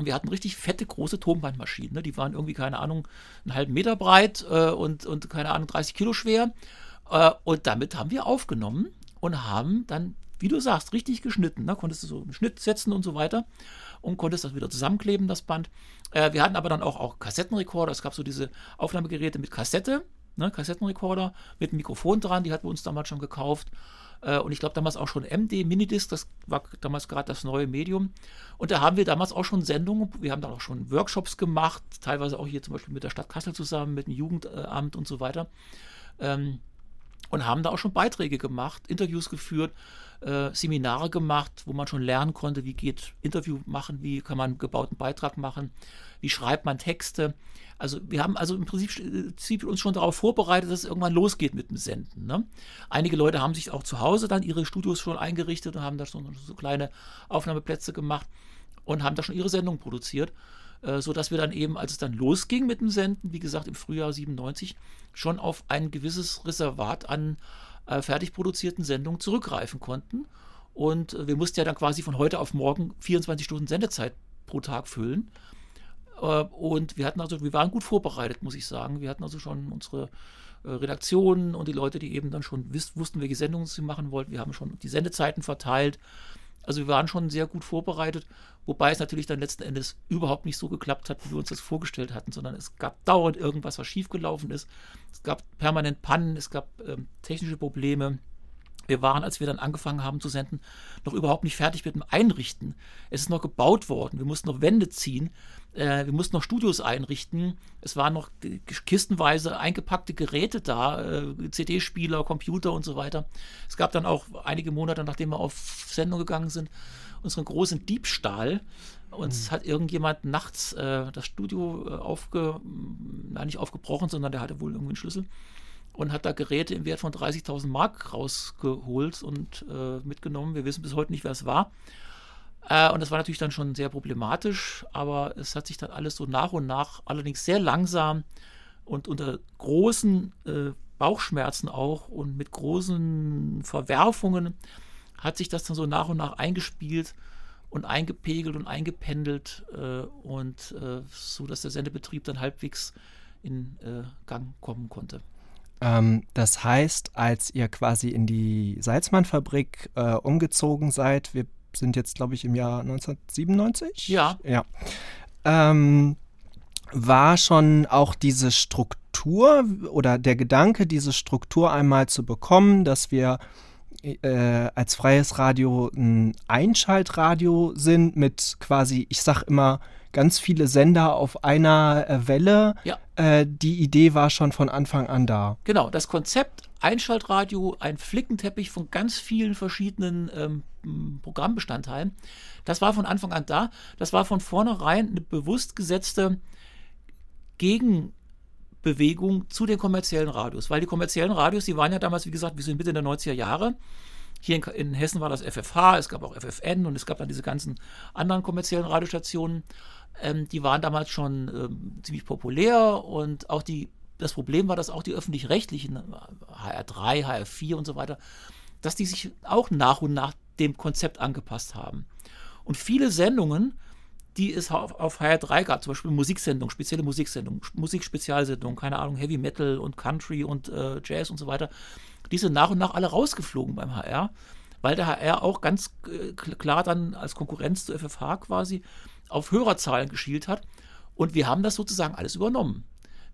und wir hatten richtig fette, große Tonbandmaschinen. Ne? Die waren irgendwie, keine Ahnung, einen halben Meter breit äh, und, und, keine Ahnung, 30 Kilo schwer. Äh, und damit haben wir aufgenommen und haben dann, wie du sagst, richtig geschnitten. Ne? Konntest du so einen Schnitt setzen und so weiter und konntest das wieder zusammenkleben, das Band. Äh, wir hatten aber dann auch, auch Kassettenrekorder. Es gab so diese Aufnahmegeräte mit Kassette, ne? Kassettenrekorder mit Mikrofon dran. Die hatten wir uns damals schon gekauft. Äh, und ich glaube damals auch schon MD Minidisc, das war damals gerade das neue Medium. Und da haben wir damals auch schon Sendungen, wir haben dann auch schon Workshops gemacht, teilweise auch hier zum Beispiel mit der Stadt Kassel zusammen, mit dem Jugendamt und so weiter. Ähm, und haben da auch schon Beiträge gemacht, Interviews geführt, äh, Seminare gemacht, wo man schon lernen konnte, wie geht Interview machen, wie kann man einen gebauten Beitrag machen, wie schreibt man Texte. Also wir haben also im Prinzip uns schon darauf vorbereitet, dass es irgendwann losgeht mit dem Senden. Ne? Einige Leute haben sich auch zu Hause dann ihre Studios schon eingerichtet und haben da schon so kleine Aufnahmeplätze gemacht und haben da schon ihre Sendung produziert, äh, sodass wir dann eben, als es dann losging mit dem Senden, wie gesagt im Frühjahr 97, schon auf ein gewisses Reservat an äh, fertig produzierten Sendungen zurückgreifen konnten Und äh, wir mussten ja dann quasi von heute auf morgen 24 Stunden Sendezeit pro Tag füllen. Äh, und wir hatten also, wir waren gut vorbereitet, muss ich sagen. Wir hatten also schon unsere äh, Redaktionen und die Leute, die eben dann schon wussten, welche Sendungen sie machen wollten. Wir haben schon die Sendezeiten verteilt. Also wir waren schon sehr gut vorbereitet, wobei es natürlich dann letzten Endes überhaupt nicht so geklappt hat, wie wir uns das vorgestellt hatten, sondern es gab dauernd irgendwas, was schiefgelaufen ist. Es gab permanent Pannen, es gab ähm, technische Probleme. Wir waren, als wir dann angefangen haben zu senden, noch überhaupt nicht fertig mit dem Einrichten. Es ist noch gebaut worden. Wir mussten noch Wände ziehen. Äh, wir mussten noch Studios einrichten. Es waren noch kistenweise eingepackte Geräte da, äh, CD-Spieler, Computer und so weiter. Es gab dann auch einige Monate, nachdem wir auf Sendung gegangen sind, unseren großen Diebstahl. Uns mhm. hat irgendjemand nachts äh, das Studio äh, aufge, nein, nicht aufgebrochen, sondern der hatte wohl irgendwie einen Schlüssel und hat da Geräte im Wert von 30.000 Mark rausgeholt und äh, mitgenommen. Wir wissen bis heute nicht, wer es war. Äh, und das war natürlich dann schon sehr problematisch, aber es hat sich dann alles so nach und nach, allerdings sehr langsam und unter großen äh, Bauchschmerzen auch und mit großen Verwerfungen hat sich das dann so nach und nach eingespielt und eingepegelt und eingependelt äh, und äh, so, dass der Sendebetrieb dann halbwegs in äh, Gang kommen konnte. Ähm, das heißt, als ihr quasi in die Salzmann-Fabrik äh, umgezogen seid, wir sind jetzt, glaube ich, im Jahr 1997? Ja. Ja. Ähm, war schon auch diese Struktur oder der Gedanke, diese Struktur einmal zu bekommen, dass wir äh, als freies Radio ein Einschaltradio sind mit quasi, ich sag immer, ganz viele Sender auf einer äh, Welle. Ja. Äh, die Idee war schon von Anfang an da. Genau, das Konzept Einschaltradio, ein Flickenteppich von ganz vielen verschiedenen ähm, Programmbestandteilen, das war von Anfang an da. Das war von vornherein eine bewusst gesetzte Gegenbewegung zu den kommerziellen Radios, weil die kommerziellen Radios, die waren ja damals, wie gesagt, wir sind Mitte der 90er Jahre. Hier in, in, Hessen war das FFH, es gab auch FFN und es gab dann diese ganzen anderen kommerziellen Radiostationen. Ähm, die waren damals schon ähm, ziemlich populär und auch die, das Problem war, dass auch die öffentlich-rechtlichen, HR3, HR4 und so weiter, dass die sich auch nach und nach dem Konzept angepasst haben. Und viele Sendungen, die es auf, auf HR3 gab, zum Beispiel Musiksendungen, spezielle Musiksendungen, Musikspezialsendungen, keine Ahnung, Heavy Metal und Country und äh, Jazz und so weiter, die sind nach und nach alle rausgeflogen beim HR, weil der HR auch ganz äh, klar dann als Konkurrenz zu FFH quasi auf Hörerzahlen geschielt hat. Und wir haben das sozusagen alles übernommen.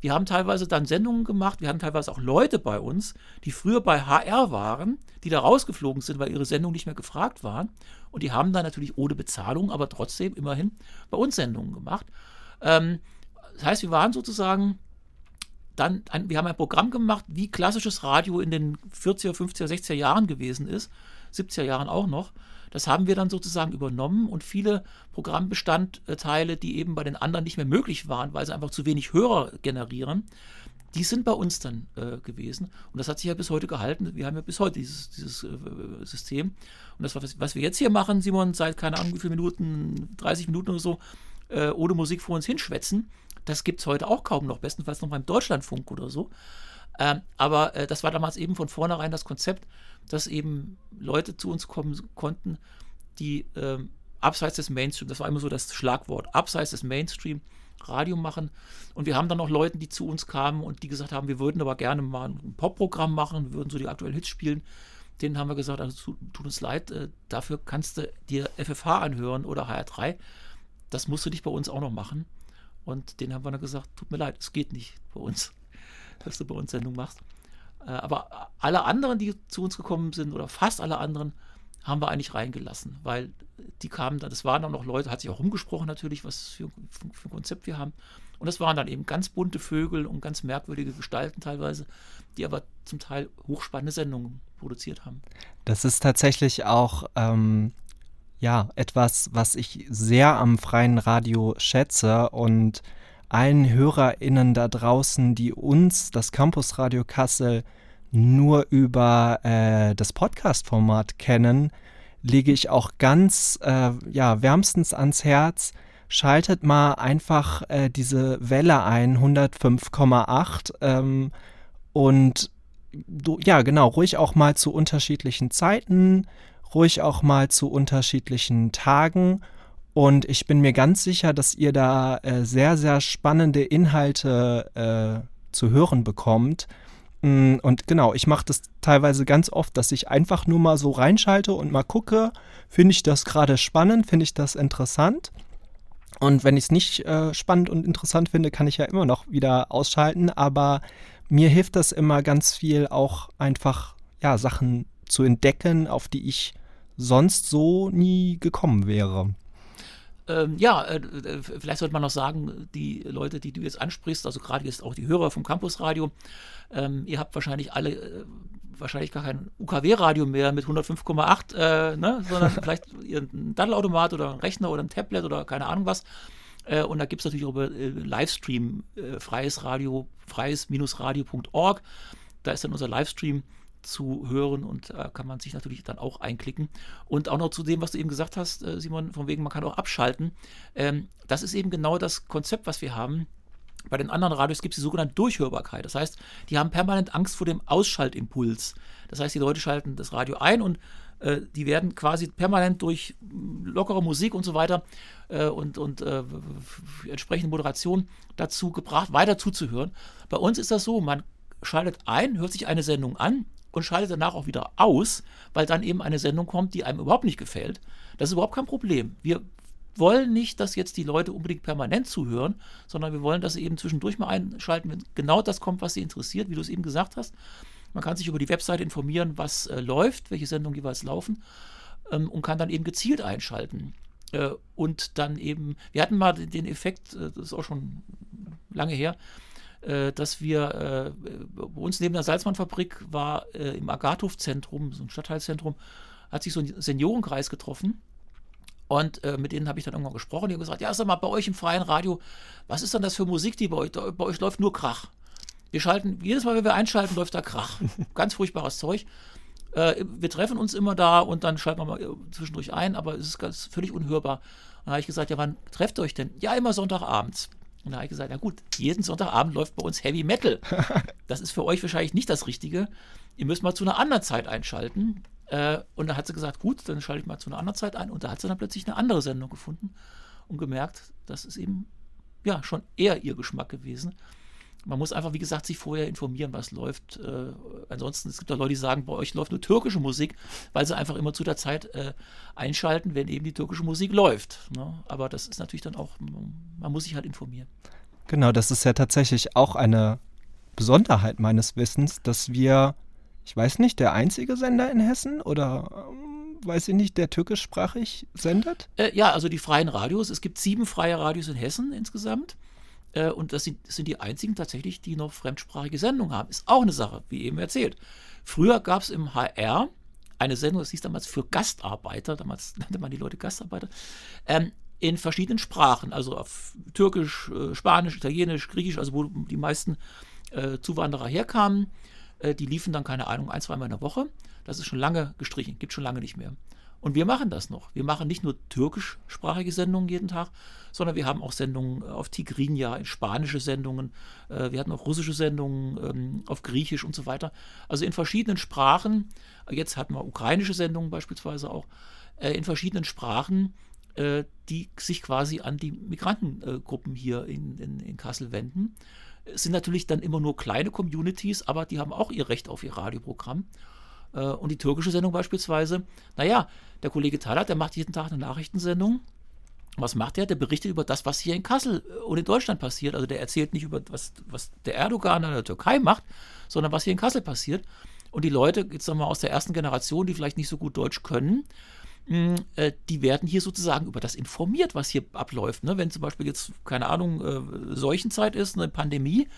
Wir haben teilweise dann Sendungen gemacht, wir hatten teilweise auch Leute bei uns, die früher bei HR waren, die da rausgeflogen sind, weil ihre Sendungen nicht mehr gefragt waren. Und die haben dann natürlich ohne Bezahlung, aber trotzdem immerhin bei uns Sendungen gemacht. Ähm, das heißt, wir waren sozusagen dann, ein, wir haben ein Programm gemacht, wie klassisches Radio in den 40er, 50er, 60er Jahren gewesen ist, 70er Jahren auch noch. Das haben wir dann sozusagen übernommen und viele Programmbestandteile, die eben bei den anderen nicht mehr möglich waren, weil sie einfach zu wenig Hörer generieren, die sind bei uns dann äh, gewesen. Und das hat sich ja bis heute gehalten. Wir haben ja bis heute dieses, dieses äh, System. Und das, was, wir jetzt hier machen, Simon, seit keine Ahnung wie viele Minuten, 30 Minuten oder so, äh, ohne Musik vor uns hinschwätzen, das gibt es heute auch kaum noch, bestenfalls noch beim Deutschlandfunk oder so. Ähm, aber äh, das war damals eben von vornherein das Konzept, dass eben Leute zu uns kommen konnten, die ähm, abseits des Mainstream, das war immer so das Schlagwort, abseits des Mainstream Radio machen. Und wir haben dann noch Leute, die zu uns kamen und die gesagt haben, wir würden aber gerne mal ein Popprogramm machen, würden so die aktuellen Hits spielen. Denen haben wir gesagt, also tut uns leid, äh, dafür kannst du dir FFH anhören oder HR3. Das musst du nicht bei uns auch noch machen. Und denen haben wir dann gesagt, tut mir leid, es geht nicht bei uns, dass du bei uns Sendung machst. Äh, aber alle anderen, die zu uns gekommen sind, oder fast alle anderen, haben wir eigentlich reingelassen, weil die kamen dann, das waren auch noch Leute, hat sich auch rumgesprochen natürlich, was für, für, für ein Konzept wir haben. Und das waren dann eben ganz bunte Vögel und ganz merkwürdige Gestalten teilweise, die aber zum Teil hochspannende Sendungen produziert haben. Das ist tatsächlich auch ähm, ja etwas, was ich sehr am freien Radio schätze und allen HörerInnen da draußen, die uns, das Campus Radio Kassel, nur über äh, das Podcast-Format kennen, lege ich auch ganz äh, ja, wärmstens ans Herz. Schaltet mal einfach äh, diese Welle ein, 105,8 ähm, und ja, genau, ruhig auch mal zu unterschiedlichen Zeiten, ruhig auch mal zu unterschiedlichen Tagen. Und ich bin mir ganz sicher, dass ihr da äh, sehr, sehr spannende Inhalte äh, zu hören bekommt. Mm, und genau, ich mache das teilweise ganz oft, dass ich einfach nur mal so reinschalte und mal gucke, finde ich das gerade spannend, finde ich das interessant. Und wenn ich es nicht äh, spannend und interessant finde, kann ich ja immer noch wieder ausschalten. Aber mir hilft das immer ganz viel, auch einfach ja, Sachen zu entdecken, auf die ich sonst so nie gekommen wäre. Ähm, ja, äh, äh, vielleicht sollte man noch sagen, die Leute, die du jetzt ansprichst, also gerade jetzt auch die Hörer vom Campusradio, ähm, ihr habt wahrscheinlich alle äh, wahrscheinlich gar kein UKW-Radio mehr mit 105,8, äh, ne, sondern vielleicht ein Dattelautomat oder ein Rechner oder ein Tablet oder keine Ahnung was. Äh, und da gibt es natürlich auch über äh, Livestream, freies Radio, freies-radio.org. Da ist dann unser Livestream zu hören und da äh, kann man sich natürlich dann auch einklicken. Und auch noch zu dem, was du eben gesagt hast, äh, Simon, von wegen, man kann auch abschalten. Ähm, das ist eben genau das Konzept, was wir haben. Bei den anderen Radios gibt es die sogenannte Durchhörbarkeit. Das heißt, die haben permanent Angst vor dem Ausschaltimpuls. Das heißt, die Leute schalten das Radio ein und äh, die werden quasi permanent durch lockere Musik und so weiter äh, und, und äh, entsprechende Moderation dazu gebracht, weiter zuzuhören. Bei uns ist das so, man schaltet ein, hört sich eine Sendung an, und schaltet danach auch wieder aus, weil dann eben eine Sendung kommt, die einem überhaupt nicht gefällt. Das ist überhaupt kein Problem. Wir wollen nicht, dass jetzt die Leute unbedingt permanent zuhören, sondern wir wollen, dass sie eben zwischendurch mal einschalten, wenn genau das kommt, was sie interessiert, wie du es eben gesagt hast. Man kann sich über die Webseite informieren, was äh, läuft, welche Sendungen jeweils laufen ähm, und kann dann eben gezielt einschalten. Äh, und dann eben, wir hatten mal den Effekt, äh, das ist auch schon lange her, äh, dass wir, äh, bei uns neben der Salzmannfabrik war äh, im Agathof-Zentrum, so ein Stadtteilzentrum, hat sich so ein Seniorenkreis getroffen. Und äh, mit denen habe ich dann irgendwann gesprochen. Die haben gesagt: Ja, sag mal, bei euch im freien Radio, was ist denn das für Musik, die bei euch, bei euch läuft nur Krach. Wir schalten, jedes Mal, wenn wir einschalten, läuft da Krach. Ganz furchtbares Zeug. Äh, wir treffen uns immer da und dann schalten wir mal zwischendurch ein, aber es ist ganz völlig unhörbar. Und da habe ich gesagt: Ja, wann trefft ihr euch denn? Ja, immer Sonntagabends. Und da habe ich gesagt, na gut, jeden Sonntagabend läuft bei uns Heavy Metal. Das ist für euch wahrscheinlich nicht das Richtige. Ihr müsst mal zu einer anderen Zeit einschalten. Äh, und da hat sie gesagt, gut, dann schalte ich mal zu einer anderen Zeit ein. Und da hat sie dann plötzlich eine andere Sendung gefunden und gemerkt, das ist eben ja schon eher ihr Geschmack gewesen. Man muss einfach, wie gesagt, sich vorher informieren, was läuft. Äh, ansonsten, es gibt auch Leute, die sagen, bei euch läuft nur türkische Musik, weil sie einfach immer zu der Zeit äh, einschalten, wenn eben die türkische Musik läuft. Ne? Aber das ist natürlich dann auch, man muss sich halt informieren. Genau, das ist ja tatsächlich auch eine Besonderheit meines Wissens, dass wir, ich weiß nicht, der einzige Sender in Hessen oder ähm, weiß ich nicht, der türkischsprachig sendet? Äh, ja, also die freien Radios. Es gibt sieben freie Radios in Hessen insgesamt. Äh, und das sind, sind die einzigen tatsächlich, die noch fremdsprachige Sendungen haben. Ist auch eine Sache, wie eben erzählt. Früher gab es im HR eine Sendung, das hieß damals für Gastarbeiter, damals nannte man die Leute Gastarbeiter, ähm, in verschiedenen Sprachen, also auf Türkisch, äh, Spanisch, Italienisch, Griechisch, also wo die meisten äh, Zuwanderer herkamen. Äh, die liefen dann, keine Ahnung, ein, zweimal in der Woche. Das ist schon lange gestrichen, gibt schon lange nicht mehr. Und wir machen das noch. Wir machen nicht nur türkischsprachige Sendungen jeden Tag, sondern wir haben auch Sendungen auf Tigrinya, spanische Sendungen. Äh, wir hatten auch russische Sendungen ähm, auf Griechisch und so weiter. Also in verschiedenen Sprachen. Jetzt hatten wir ukrainische Sendungen beispielsweise auch. Äh, in verschiedenen Sprachen, äh, die sich quasi an die Migrantengruppen hier in, in, in Kassel wenden. Es sind natürlich dann immer nur kleine Communities, aber die haben auch ihr Recht auf ihr Radioprogramm. Äh, und die türkische Sendung beispielsweise, naja, der Kollege Talat, der macht jeden Tag eine Nachrichtensendung. Was macht er? Der berichtet über das, was hier in Kassel und in Deutschland passiert. Also der erzählt nicht über was, was der Erdogan in der Türkei macht, sondern was hier in Kassel passiert. Und die Leute, jetzt sagen wir aus der ersten Generation, die vielleicht nicht so gut Deutsch können, hm, äh, die werden hier sozusagen über das informiert, was hier abläuft. Ne? Wenn zum Beispiel jetzt, keine Ahnung, äh, Seuchenzeit ist, eine Pandemie,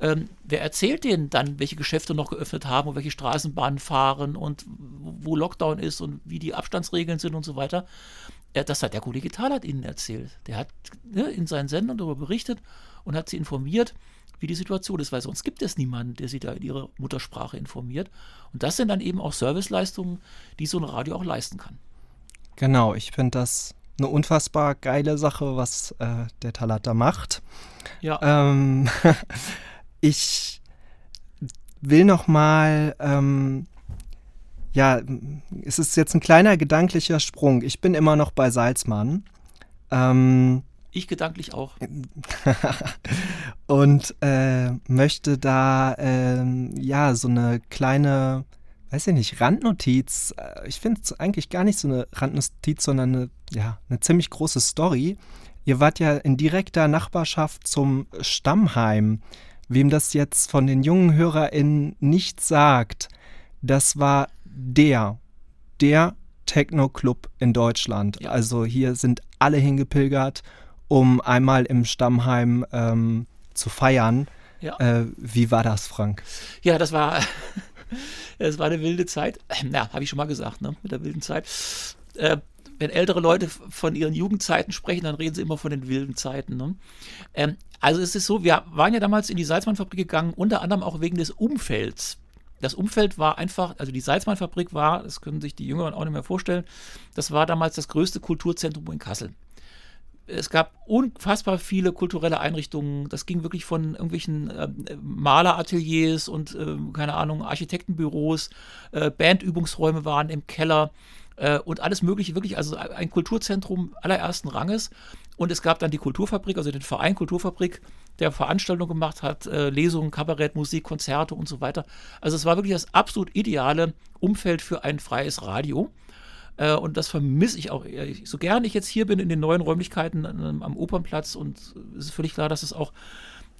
ähm, wer erzählt denen dann, welche Geschäfte noch geöffnet haben und welche Straßenbahnen fahren und wo Lockdown ist und wie die Abstandsregeln sind und so weiter? Äh, das hat der Kollege Thalat ihnen erzählt. Der hat ne, in seinen Sendern darüber berichtet und hat sie informiert, wie die Situation ist, weil sonst gibt es niemanden, der sie da in ihrer Muttersprache informiert. Und das sind dann eben auch Serviceleistungen, die so ein Radio auch leisten kann. Genau, ich finde das eine unfassbar geile Sache, was äh, der Talat da macht. Ja. Ähm, Ich will noch mal ähm, ja, es ist jetzt ein kleiner gedanklicher Sprung. Ich bin immer noch bei Salzmann. Ähm, ich gedanklich auch. und äh, möchte da äh, ja so eine kleine, weiß ich nicht, Randnotiz. Äh, ich finde es eigentlich gar nicht so eine Randnotiz, sondern eine, ja, eine ziemlich große Story. Ihr wart ja in direkter Nachbarschaft zum Stammheim. Wem das jetzt von den jungen HörerInnen nichts sagt, das war der, der Techno-Club in Deutschland. Ja. Also hier sind alle hingepilgert, um einmal im Stammheim ähm, zu feiern. Ja. Äh, wie war das, Frank? Ja, das war, das war eine wilde Zeit. Ja, habe ich schon mal gesagt, ne? mit der wilden Zeit. Äh, wenn ältere Leute von ihren Jugendzeiten sprechen, dann reden sie immer von den wilden Zeiten. Ne? Ähm, also es ist so, wir waren ja damals in die Salzmannfabrik gegangen, unter anderem auch wegen des Umfelds. Das Umfeld war einfach, also die Salzmannfabrik war, das können sich die Jüngeren auch nicht mehr vorstellen, das war damals das größte Kulturzentrum in Kassel es gab unfassbar viele kulturelle Einrichtungen. Das ging wirklich von irgendwelchen äh, Malerateliers und, äh, keine Ahnung, Architektenbüros, äh, Bandübungsräume waren im Keller äh, und alles Mögliche, wirklich, also ein Kulturzentrum allerersten Ranges. Und es gab dann die Kulturfabrik, also den Verein Kulturfabrik, der Veranstaltungen gemacht hat, äh, Lesungen, Kabarett, Musik, Konzerte und so weiter. Also es war wirklich das absolut ideale Umfeld für ein freies Radio. Äh, und das vermisse ich auch. So gern ich jetzt hier bin in den neuen Räumlichkeiten am Opernplatz und es ist völlig klar, dass es auch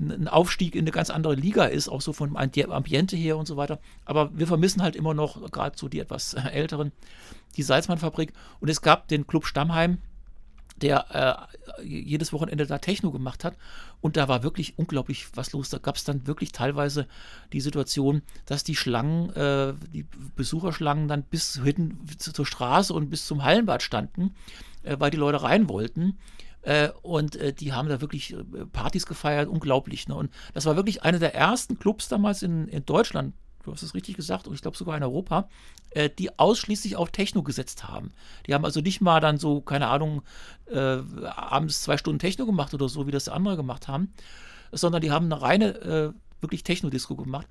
ein Aufstieg in eine ganz andere Liga ist, auch so vom Ambiente her und so weiter. Aber wir vermissen halt immer noch, gerade so die etwas älteren, die Salzmannfabrik. Und es gab den Club Stammheim, der äh, jedes Wochenende da Techno gemacht hat. Und da war wirklich unglaublich was los. Da gab es dann wirklich teilweise die Situation, dass die Schlangen, äh, die Besucherschlangen dann bis hinten zur Straße und bis zum Hallenbad standen, äh, weil die Leute rein wollten. Äh, und äh, die haben da wirklich äh, Partys gefeiert, unglaublich. Ne? Und das war wirklich einer der ersten Clubs damals in, in Deutschland, du hast es richtig gesagt, und ich glaube sogar in Europa, äh, die ausschließlich auf Techno gesetzt haben. Die haben also nicht mal dann so, keine Ahnung, äh, abends zwei Stunden Techno gemacht oder so, wie das andere gemacht haben, sondern die haben eine reine, äh, wirklich Techno-Disco gemacht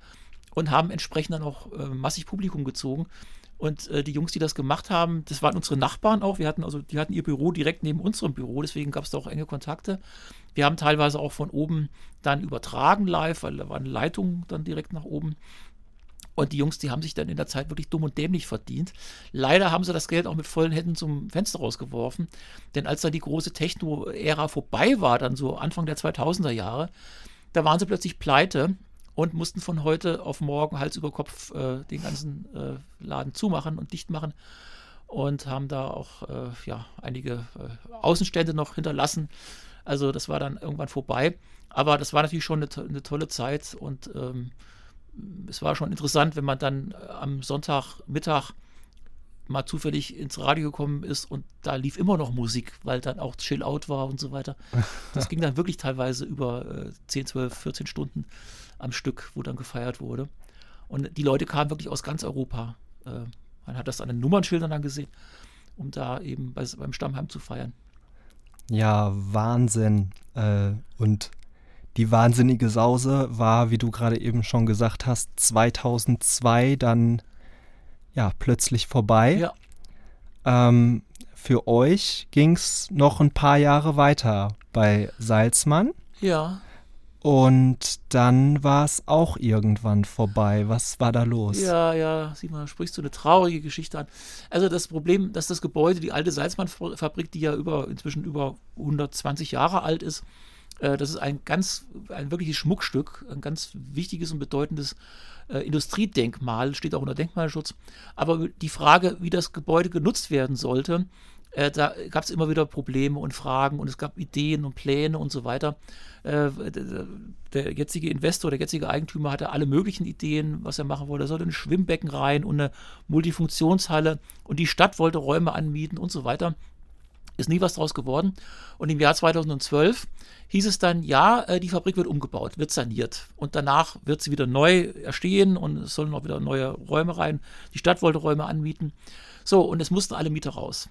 und haben entsprechend dann auch äh, massig Publikum gezogen. Und äh, die Jungs, die das gemacht haben, das waren unsere Nachbarn auch. Wir hatten also, die hatten ihr Büro direkt neben unserem Büro, deswegen gab es da auch enge Kontakte. Wir haben teilweise auch von oben dann übertragen live, weil da war eine Leitung dann direkt nach oben. Und die Jungs, die haben sich dann in der Zeit wirklich dumm und dämlich verdient. Leider haben sie das Geld auch mit vollen Händen zum Fenster rausgeworfen. Denn als dann die große Techno-Ära vorbei war, dann so Anfang der 2000er Jahre, da waren sie plötzlich pleite und mussten von heute auf morgen Hals über Kopf äh, den ganzen äh, Laden zumachen und dicht machen und haben da auch äh, ja, einige äh, Außenstände noch hinterlassen. Also das war dann irgendwann vorbei. Aber das war natürlich schon eine, eine tolle Zeit und ähm, es war schon interessant, wenn man dann äh, am Sonntagmittag mal zufällig ins Radio gekommen ist und da lief immer noch Musik, weil dann auch Chill Out war und so weiter. Das ging dann wirklich teilweise über äh, 10, 12, 14 Stunden am Stück, wo dann gefeiert wurde. Und die Leute kamen wirklich aus ganz Europa. Äh, man hat das an den Nummernschildern dann gesehen, um da eben bei, beim Stammheim zu feiern. Ja, Wahnsinn. Äh, und die wahnsinnige Sause war, wie du gerade eben schon gesagt hast, 2002 dann ja plötzlich vorbei. Ja. Ähm, für euch ging es noch ein paar Jahre weiter bei Salzmann. Ja. Und dann war es auch irgendwann vorbei. Was war da los? Ja, ja, sieh mal, sprichst du eine traurige Geschichte an. Also das Problem, dass das Gebäude, die alte Salzmann-Fabrik, die ja über, inzwischen über 120 Jahre alt ist, äh, das ist ein ganz, ein wirkliches Schmuckstück, ein ganz wichtiges und bedeutendes äh, Industriedenkmal, steht auch unter Denkmalschutz. Aber die Frage, wie das Gebäude genutzt werden sollte, äh, da gab es immer wieder Probleme und Fragen und es gab Ideen und Pläne und so weiter. Äh, der jetzige Investor, der jetzige Eigentümer hatte alle möglichen Ideen, was er machen wollte. Er sollte ein Schwimmbecken rein und eine Multifunktionshalle und die Stadt wollte Räume anmieten und so weiter. Ist nie was draus geworden. Und im Jahr 2012 hieß es dann, ja, äh, die Fabrik wird umgebaut, wird saniert. Und danach wird sie wieder neu erstehen und es sollen auch wieder neue Räume rein. Die Stadt wollte Räume anmieten. So, und es mussten alle Mieter raus.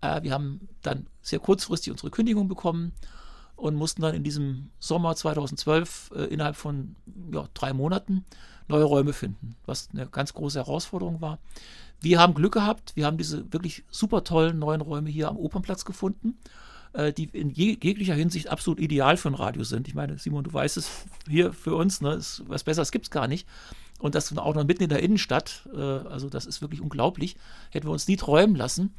Äh, wir haben dann sehr kurzfristig unsere Kündigung bekommen und mussten dann in diesem Sommer 2012 äh, innerhalb von ja, drei Monaten neue Räume finden, was eine ganz große Herausforderung war. Wir haben Glück gehabt, wir haben diese wirklich super tollen neuen Räume hier am Opernplatz gefunden, äh, die in jeglicher Hinsicht absolut ideal für ein Radio sind. Ich meine, Simon, du weißt es hier für uns, ne, ist, was Besseres gibt es gar nicht. Und das auch noch mitten in der Innenstadt, äh, also das ist wirklich unglaublich, hätten wir uns nie träumen lassen.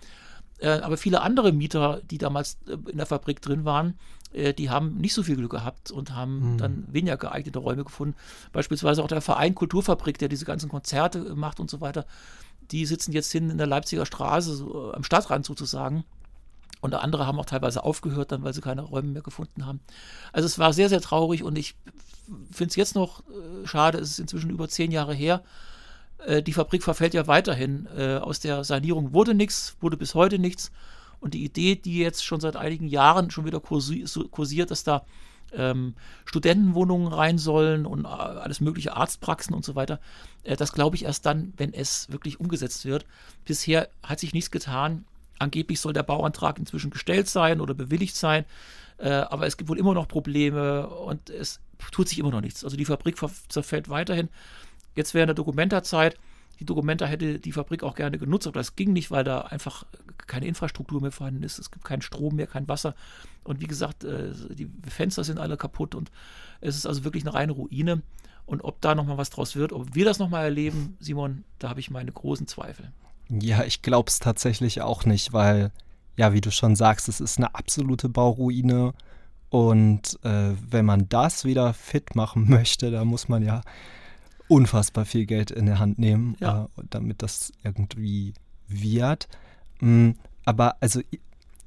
Äh, aber viele andere Mieter, die damals äh, in der Fabrik drin waren, äh, die haben nicht so viel Glück gehabt und haben mhm. dann weniger geeignete Räume gefunden. Beispielsweise auch der Verein Kulturfabrik, der diese ganzen Konzerte macht und so weiter. Die sitzen jetzt hin in der Leipziger Straße, so, am Stadtrand sozusagen. Und andere haben auch teilweise aufgehört, dann, weil sie keine Räume mehr gefunden haben. Also es war sehr, sehr traurig und ich finde es jetzt noch äh, schade, es ist inzwischen über zehn Jahre her. Äh, die Fabrik verfällt ja weiterhin. Äh, aus der Sanierung wurde nichts, wurde bis heute nichts. Und die Idee, die jetzt schon seit einigen Jahren schon wieder kursiert, dass da ähm, Studentenwohnungen rein sollen und äh, alles mögliche Arztpraxen und so weiter, äh, das glaube ich erst dann, wenn es wirklich umgesetzt wird. Bisher hat sich nichts getan. Angeblich soll der Bauantrag inzwischen gestellt sein oder bewilligt sein, äh, aber es gibt wohl immer noch Probleme und es tut sich immer noch nichts. Also die Fabrik zerfällt weiterhin. Jetzt während der Dokumenterzeit die Dokumenta hätte die Fabrik auch gerne genutzt, aber das ging nicht, weil da einfach keine Infrastruktur mehr vorhanden ist. Es gibt keinen Strom mehr, kein Wasser. Und wie gesagt, äh, die Fenster sind alle kaputt und es ist also wirklich eine reine Ruine. Und ob da nochmal was draus wird, ob wir das nochmal erleben, Simon, da habe ich meine großen Zweifel. Ja, ich glaube es tatsächlich auch nicht, weil, ja, wie du schon sagst, es ist eine absolute Bauruine. Und äh, wenn man das wieder fit machen möchte, da muss man ja unfassbar viel Geld in der Hand nehmen, ja. äh, damit das irgendwie wird. Mhm, aber also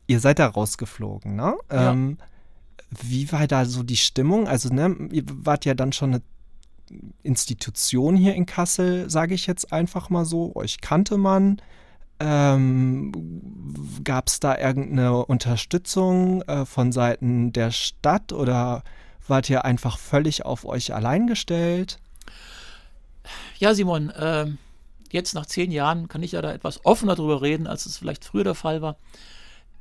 ihr seid da rausgeflogen, ne? Ja. Ähm, wie war da so die Stimmung? Also, ne, ihr wart ja dann schon eine Institution hier in Kassel, sage ich jetzt einfach mal so. Euch kannte man. Ähm, Gab es da irgendeine Unterstützung äh, von Seiten der Stadt oder wart ihr einfach völlig auf euch allein gestellt? Ja, Simon, äh, jetzt nach zehn Jahren kann ich ja da etwas offener drüber reden, als es vielleicht früher der Fall war.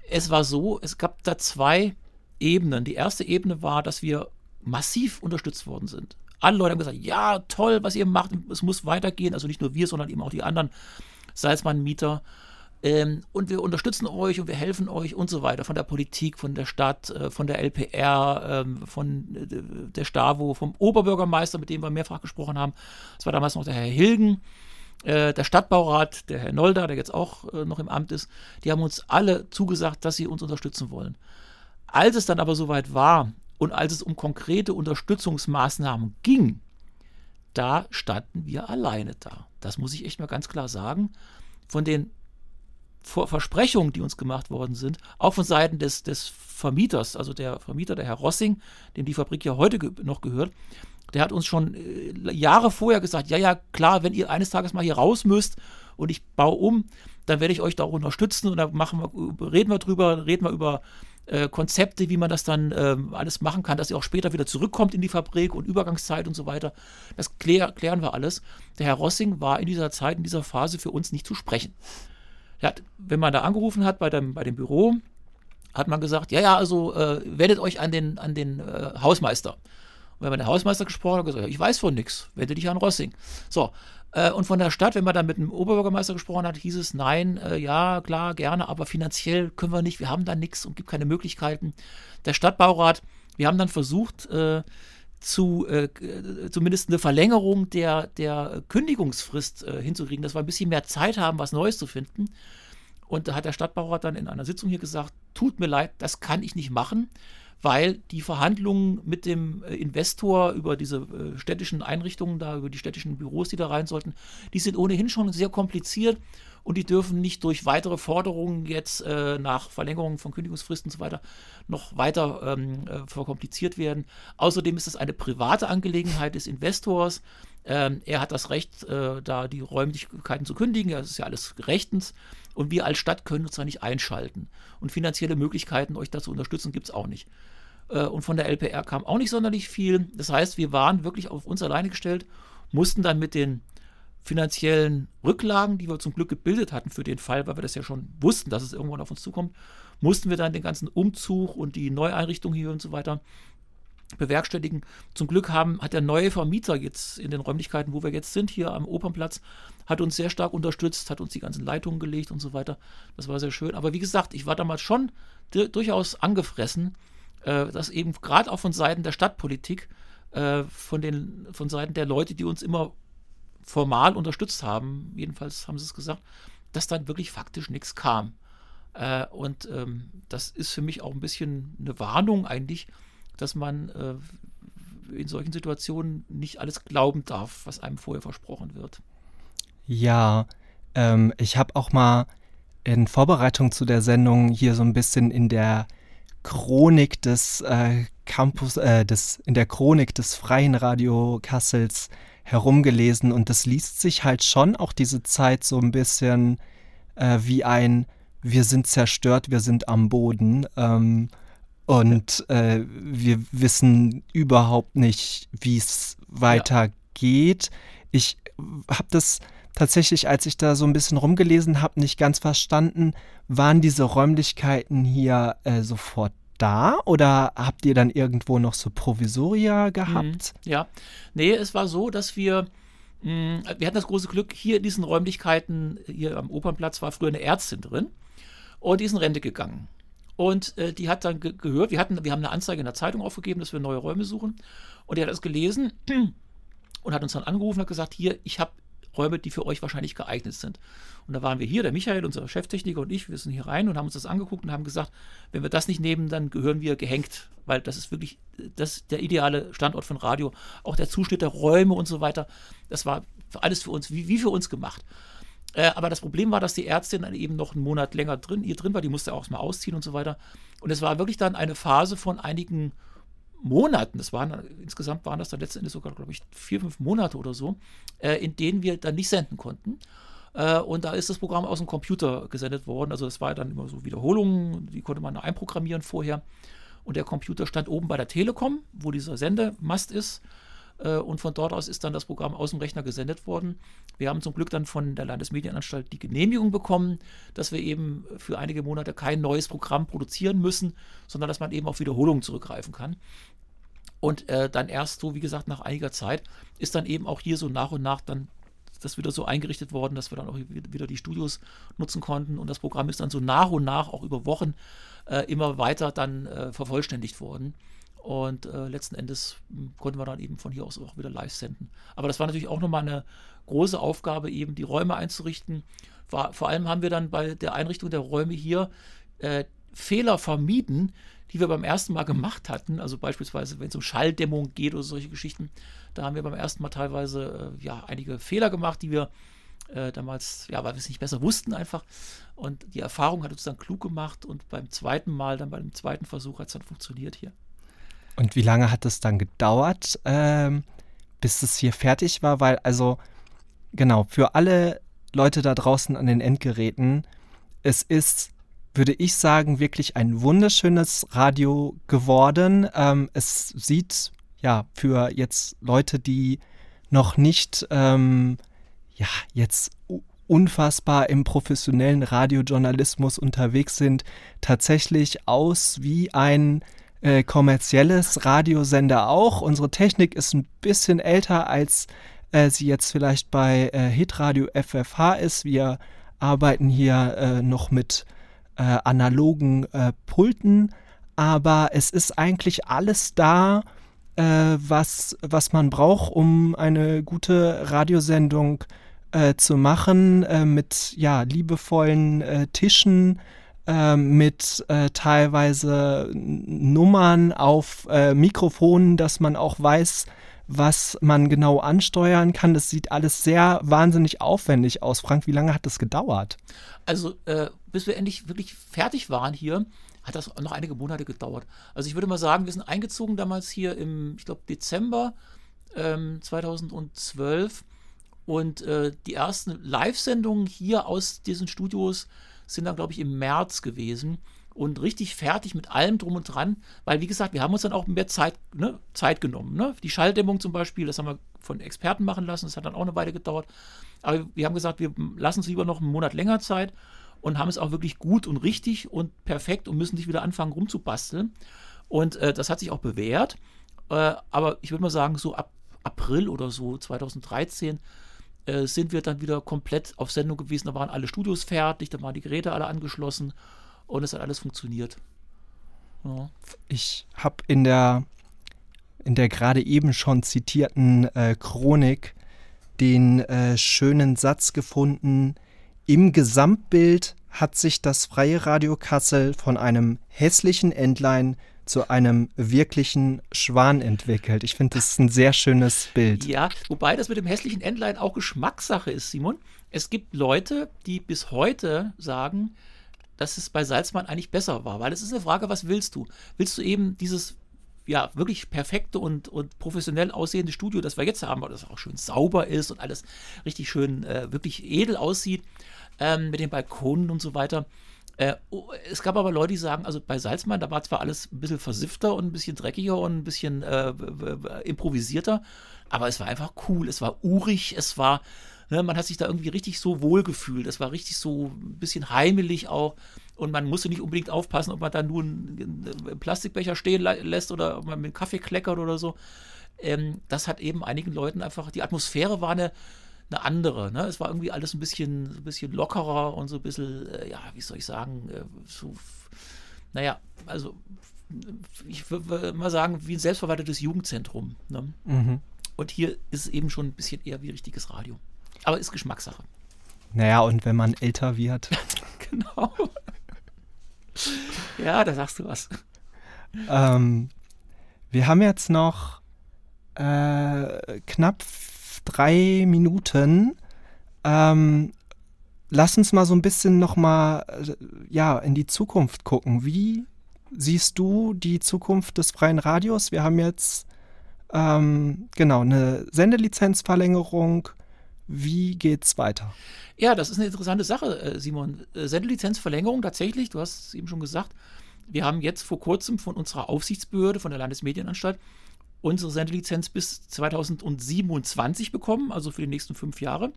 Es war so, es gab da zwei Ebenen. Die erste Ebene war, dass wir massiv unterstützt worden sind. Alle Leute haben gesagt, ja, toll, was ihr macht, es muss weitergehen. Also nicht nur wir, sondern eben auch die anderen Salzmann-Mieter. Ähm, und wir unterstützen euch und wir helfen euch und so weiter. Von der Politik, von der Stadt, äh, von der LPR, ähm, von äh, der Stavo, vom Oberbürgermeister, mit dem wir mehrfach gesprochen haben. Das war damals noch der Herr Hilgen. Äh, der Stadtbaurat, der Herr Nolda, der jetzt auch äh, noch im Amt ist, die haben uns alle zugesagt, dass sie uns unterstützen wollen. Als es dann aber soweit war und als es um konkrete Unterstützungsmaßnahmen ging, da standen wir alleine da. Das muss ich echt mal ganz klar sagen. Von den Versprechungen, die uns gemacht worden sind, auch von Seiten des, des Vermieters, also der Vermieter, der Herr Rossing, dem die Fabrik ja heute ge noch gehört, der hat uns schon äh, Jahre vorher gesagt, ja, ja, klar, wenn ihr eines Tages mal hier raus müsst und ich baue um, dann werde ich euch da auch unterstützen und da machen wir, reden wir drüber, reden wir über äh, Konzepte, wie man das dann äh, alles machen kann, dass ihr auch später wieder zurückkommt in die Fabrik und Übergangszeit und so weiter. Das klär, klären wir alles. Der Herr Rossing war in dieser Zeit, in dieser Phase für uns nicht zu sprechen. Hat, wenn man da angerufen hat bei dem, bei dem Büro, hat man gesagt, ja, ja, also äh, wendet euch an den, an den äh, Hausmeister. Und wenn man den Hausmeister gesprochen hat, gesagt, ich weiß von nichts, wende dich an Rossing. So, äh, und von der Stadt, wenn man dann mit dem Oberbürgermeister gesprochen hat, hieß es, nein, äh, ja, klar, gerne, aber finanziell können wir nicht, wir haben da nichts und gibt keine Möglichkeiten. Der Stadtbaurat, wir haben dann versucht, äh, zu äh, zumindest eine Verlängerung der, der Kündigungsfrist äh, hinzukriegen, dass wir ein bisschen mehr Zeit haben, was Neues zu finden. Und da hat der Stadtbaurat dann in einer Sitzung hier gesagt, tut mir leid, das kann ich nicht machen, weil die Verhandlungen mit dem äh, Investor über diese äh, städtischen Einrichtungen, da über die städtischen Büros, die da rein sollten, die sind ohnehin schon sehr kompliziert und die dürfen nicht durch weitere Forderungen jetzt äh, nach Verlängerung von Kündigungsfristen und so weiter noch weiter ähm, äh, verkompliziert werden. Außerdem ist es eine private Angelegenheit des Investors. Ähm, er hat das Recht, äh, da die Räumlichkeiten zu kündigen. Das ist ja alles rechtens. Und wir als Stadt können uns da nicht einschalten. Und finanzielle Möglichkeiten, euch da zu unterstützen, gibt es auch nicht. Äh, und von der LPR kam auch nicht sonderlich viel. Das heißt, wir waren wirklich auf uns alleine gestellt, mussten dann mit den finanziellen Rücklagen, die wir zum Glück gebildet hatten für den Fall, weil wir das ja schon wussten, dass es irgendwann auf uns zukommt, mussten wir dann den ganzen Umzug und die Neueinrichtung hier und so weiter bewerkstelligen. Zum Glück haben, hat der neue Vermieter jetzt in den Räumlichkeiten, wo wir jetzt sind, hier am Opernplatz, hat uns sehr stark unterstützt, hat uns die ganzen Leitungen gelegt und so weiter. Das war sehr schön. Aber wie gesagt, ich war damals schon durchaus angefressen, äh, dass eben gerade auch von Seiten der Stadtpolitik, äh, von, den, von Seiten der Leute, die uns immer formal unterstützt haben, jedenfalls haben sie es gesagt, dass dann wirklich faktisch nichts kam. Äh, und ähm, das ist für mich auch ein bisschen eine Warnung eigentlich, dass man äh, in solchen Situationen nicht alles glauben darf, was einem vorher versprochen wird. Ja, ähm, ich habe auch mal in Vorbereitung zu der Sendung hier so ein bisschen in der Chronik des äh, Campus, äh, des, in der Chronik des Freien Radio Kassels herumgelesen und das liest sich halt schon auch diese Zeit so ein bisschen äh, wie ein Wir sind zerstört, wir sind am Boden ähm, und äh, wir wissen überhaupt nicht, wie es weitergeht. Ja. Ich habe das tatsächlich, als ich da so ein bisschen rumgelesen habe, nicht ganz verstanden. Waren diese Räumlichkeiten hier äh, sofort da oder habt ihr dann irgendwo noch so Provisoria gehabt? Mhm, ja, nee, es war so, dass wir, mh, mm, wir hatten das große Glück, hier in diesen Räumlichkeiten, hier am Opernplatz war früher eine Ärztin drin und die ist in Rente gegangen. Und äh, die hat dann ge gehört, wir, hatten, wir haben eine Anzeige in der Zeitung aufgegeben, dass wir neue Räume suchen. Und die hat das gelesen und hat uns dann angerufen und hat gesagt, hier, ich habe Räume, die für euch wahrscheinlich geeignet sind. Und da waren wir hier, der Michael, unser Cheftechniker und ich, wir sind hier rein und haben uns das angeguckt und haben gesagt, wenn wir das nicht nehmen, dann gehören wir gehängt, weil das ist wirklich das der ideale Standort von Radio. Auch der Zuschnitt der Räume und so weiter, das war alles für uns, wie, wie für uns gemacht. Äh, aber das Problem war, dass die Ärztin dann eben noch einen Monat länger drin, hier drin war, die musste auch mal ausziehen und so weiter. Und es war wirklich dann eine Phase von einigen Monaten, das waren insgesamt waren das dann letztendlich sogar, glaube ich, vier, fünf Monate oder so, äh, in denen wir dann nicht senden konnten. Äh, und da ist das Programm aus dem Computer gesendet worden. Also es war dann immer so Wiederholungen, die konnte man einprogrammieren vorher. Und der Computer stand oben bei der Telekom, wo dieser Sendemast ist. Äh, und von dort aus ist dann das Programm aus dem Rechner gesendet worden. Wir haben zum Glück dann von der Landesmedienanstalt die Genehmigung bekommen, dass wir eben für einige Monate kein neues Programm produzieren müssen, sondern dass man eben auf Wiederholungen zurückgreifen kann. Und äh, dann erst so, wie gesagt, nach einiger Zeit ist dann eben auch hier so nach und nach dann das wieder so eingerichtet worden, dass wir dann auch wieder die Studios nutzen konnten. Und das Programm ist dann so nach und nach, auch über Wochen, äh, immer weiter dann äh, vervollständigt worden. Und äh, letzten Endes hm, konnten wir dann eben von hier aus auch wieder live senden. Aber das war natürlich auch nochmal eine große Aufgabe, eben die Räume einzurichten. War, vor allem haben wir dann bei der Einrichtung der Räume hier äh, Fehler vermieden, die wir beim ersten Mal gemacht hatten. Also beispielsweise, wenn es um Schalldämmung geht oder solche Geschichten, da haben wir beim ersten Mal teilweise äh, ja einige Fehler gemacht, die wir äh, damals, ja, weil wir es nicht besser wussten einfach. Und die Erfahrung hat uns dann klug gemacht und beim zweiten Mal, dann beim zweiten Versuch hat es dann funktioniert hier. Und wie lange hat es dann gedauert, ähm, bis es hier fertig war? Weil, also, genau, für alle Leute da draußen an den Endgeräten, es ist würde ich sagen, wirklich ein wunderschönes Radio geworden. Ähm, es sieht ja für jetzt Leute, die noch nicht ähm, ja jetzt unfassbar im professionellen Radiojournalismus unterwegs sind, tatsächlich aus wie ein äh, kommerzielles Radiosender auch. Unsere Technik ist ein bisschen älter, als äh, sie jetzt vielleicht bei äh, Hitradio FFH ist. Wir arbeiten hier äh, noch mit äh, analogen äh, Pulten, aber es ist eigentlich alles da, was, was man braucht, um eine gute Radiosendung zu machen, mit ja, liebevollen äh, Tischen, mit teilweise Nummern auf Mikrofonen, dass man auch weiß, was man genau ansteuern kann. Das sieht alles sehr wahnsinnig aufwendig aus. Frank, wie lange hat das gedauert? Also, äh, bis wir endlich wirklich fertig waren hier, hat das noch einige Monate gedauert. Also ich würde mal sagen, wir sind eingezogen damals hier im, ich glaube, Dezember ähm, 2012 und äh, die ersten Live-Sendungen hier aus diesen Studios sind dann, glaube ich, im März gewesen. und richtig fertig mit allem drum und dran, weil wie gesagt, wir haben uns dann auch mehr Zeit, ne, Zeit genommen. Ne? Die Schalldämmung zum Beispiel, das haben wir von Experten machen lassen, das hat dann auch eine Weile gedauert. Aber wir haben gesagt, wir lassen uns lieber noch einen Monat länger Zeit und haben es auch wirklich gut und richtig und perfekt und müssen nicht wieder anfangen rumzubasteln. Und äh, das hat sich auch bewährt. Äh, aber ich würde mal sagen, so ab April oder so 2013 äh, sind wir dann wieder komplett auf Sendung gewesen. Da waren alle Studios fertig, da waren die Geräte alle angeschlossen und es hat alles funktioniert. Ja. Ich habe in der, in der gerade eben schon zitierten äh, Chronik den äh, schönen Satz gefunden, im Gesamtbild hat sich das freie Radio Kassel von einem hässlichen Entlein zu einem wirklichen Schwan entwickelt. Ich finde, das ist ein sehr schönes Bild. Ja, wobei das mit dem hässlichen Entlein auch Geschmackssache ist, Simon. Es gibt Leute, die bis heute sagen, dass es bei Salzmann eigentlich besser war, weil es ist eine Frage, was willst du? Willst du eben dieses ja, wirklich perfekte und, und professionell aussehende Studio, das wir jetzt haben, das auch schön sauber ist und alles richtig schön, äh, wirklich edel aussieht, ähm, mit den Balkonen und so weiter. Äh, oh, es gab aber Leute, die sagen, also bei Salzmann, da war zwar alles ein bisschen versiffter und ein bisschen dreckiger und ein bisschen äh, improvisierter, aber es war einfach cool, es war urig, es war, ne, man hat sich da irgendwie richtig so wohl gefühlt, es war richtig so ein bisschen heimelig auch und man musste nicht unbedingt aufpassen, ob man da nur einen, Plastikbecher stehen lässt oder ob man mit Kaffee kleckert oder so. Ähm, das hat eben einigen Leuten einfach, die Atmosphäre war eine, eine andere. Ne? Es war irgendwie alles ein bisschen, ein bisschen lockerer und so ein bisschen, äh, ja, wie soll ich sagen, äh, so, naja, also ich würde mal sagen, wie ein selbstverwaltetes Jugendzentrum. Ne? Mhm. Und hier ist es eben schon ein bisschen eher wie richtiges Radio. Aber ist Geschmackssache. Naja, und wenn man älter wird. genau. ja, da sagst du was. Ähm, wir haben jetzt noch äh, knapp drei Minuten. Ähm, lass uns mal so ein bisschen noch mal äh, ja, in die Zukunft gucken. Wie siehst du die Zukunft des freien Radios? Wir haben jetzt ähm, genau eine Sendelizenzverlängerung. Wie geht's weiter? Ja, das ist eine interessante Sache, äh, Simon. Äh, Sendelizenzverlängerung tatsächlich, du hast es eben schon gesagt. Wir haben jetzt vor kurzem von unserer Aufsichtsbehörde, von der Landesmedienanstalt, unsere Sendelizenz bis 2027 bekommen, also für die nächsten fünf Jahre.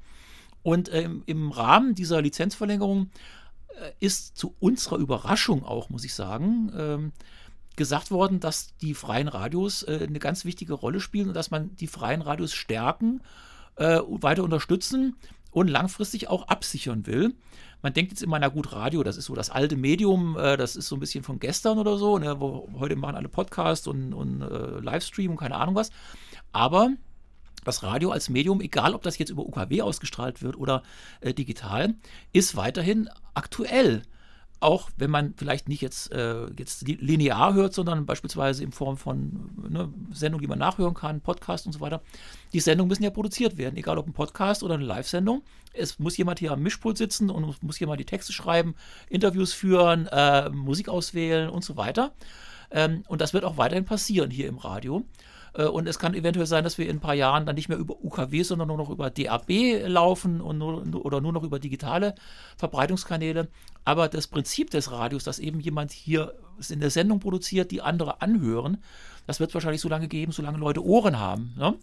Und ähm, im Rahmen dieser Lizenzverlängerung äh, ist zu unserer Überraschung auch, muss ich sagen, ähm, gesagt worden, dass die freien Radios äh, eine ganz wichtige Rolle spielen und dass man die freien Radios stärken, äh, weiter unterstützen und langfristig auch absichern will man denkt jetzt immer, na gut, Radio, das ist so das alte Medium, äh, das ist so ein bisschen von gestern oder so, ne, wo heute machen alle Podcasts und, und äh, Livestream und keine Ahnung was. Aber das Radio als Medium, egal ob das jetzt über UKW ausgestrahlt wird oder äh, digital, ist weiterhin aktuell auch wenn man vielleicht nicht jetzt, äh, jetzt linear hört, sondern beispielsweise in Form von ne, Sendungen, die man nachhören kann, Podcast und so weiter. Die Sendungen müssen ja produziert werden, egal ob ein Podcast oder eine Live-Sendung. Es muss jemand hier am Mischpult sitzen und muss jemand die Texte schreiben, Interviews führen, äh, Musik auswählen und so weiter. Ähm, und das wird auch weiterhin passieren hier im Radio. Äh, und es kann eventuell sein, dass wir in ein paar Jahren dann nicht mehr über UKW, sondern nur noch über DAB laufen und nur, oder nur noch über digitale Verbreitungskanäle. Aber das Prinzip des Radios, dass eben jemand hier in der Sendung produziert, die andere anhören, das wird wahrscheinlich so lange geben, solange Leute Ohren haben. Ne?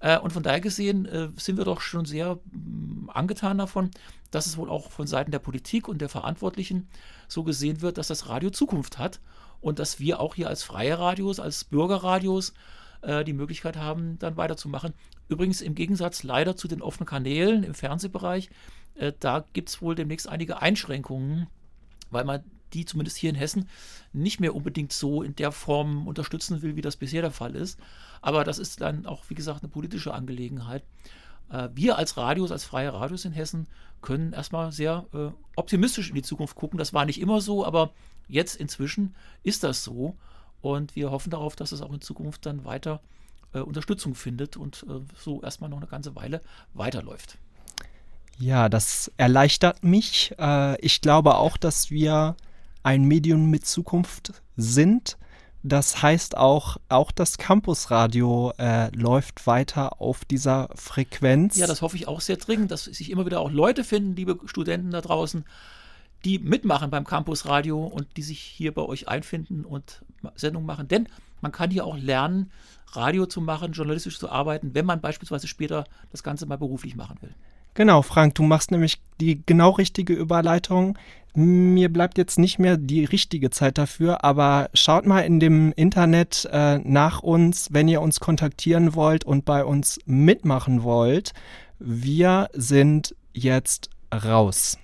Äh, und von daher gesehen äh, sind wir doch schon sehr mm, angetan davon, dass es wohl auch von Seiten der Politik und der Verantwortlichen so gesehen wird, dass das Radio Zukunft hat und dass wir auch hier als freie Radios, als Bürgerradios äh, die Möglichkeit haben, dann weiterzumachen. Übrigens im Gegensatz leider zu den offenen Kanälen im Fernsehbereich, äh, da gibt es wohl demnächst einige Einschränkungen, weil man die zumindest hier in Hessen nicht mehr unbedingt so in der Form unterstützen will, wie das bisher der Fall ist. Aber das ist dann auch, wie gesagt, eine politische Angelegenheit. Äh, wir als Radios, als freie Radios in Hessen, können erstmal sehr äh, optimistisch in die Zukunft gucken. Das war nicht immer so, aber jetzt inzwischen ist das so. Und wir hoffen darauf, dass es auch in Zukunft dann weiter äh, Unterstützung findet und äh, so erstmal noch eine ganze Weile weiterläuft. Ja, das erleichtert mich. Äh, ich glaube auch, dass wir ein Medium mit Zukunft sind. Das heißt auch, auch das Campusradio äh, läuft weiter auf dieser Frequenz. Ja, das hoffe ich auch sehr dringend, dass sich immer wieder auch Leute finden, liebe Studenten da draußen, die mitmachen beim Campus Radio und die sich hier bei euch einfinden und Sendungen machen. Denn man kann hier auch lernen, Radio zu machen, journalistisch zu arbeiten, wenn man beispielsweise später das Ganze mal beruflich machen will. Genau, Frank, du machst nämlich die genau richtige Überleitung. Mir bleibt jetzt nicht mehr die richtige Zeit dafür, aber schaut mal in dem Internet äh, nach uns, wenn ihr uns kontaktieren wollt und bei uns mitmachen wollt. Wir sind jetzt raus.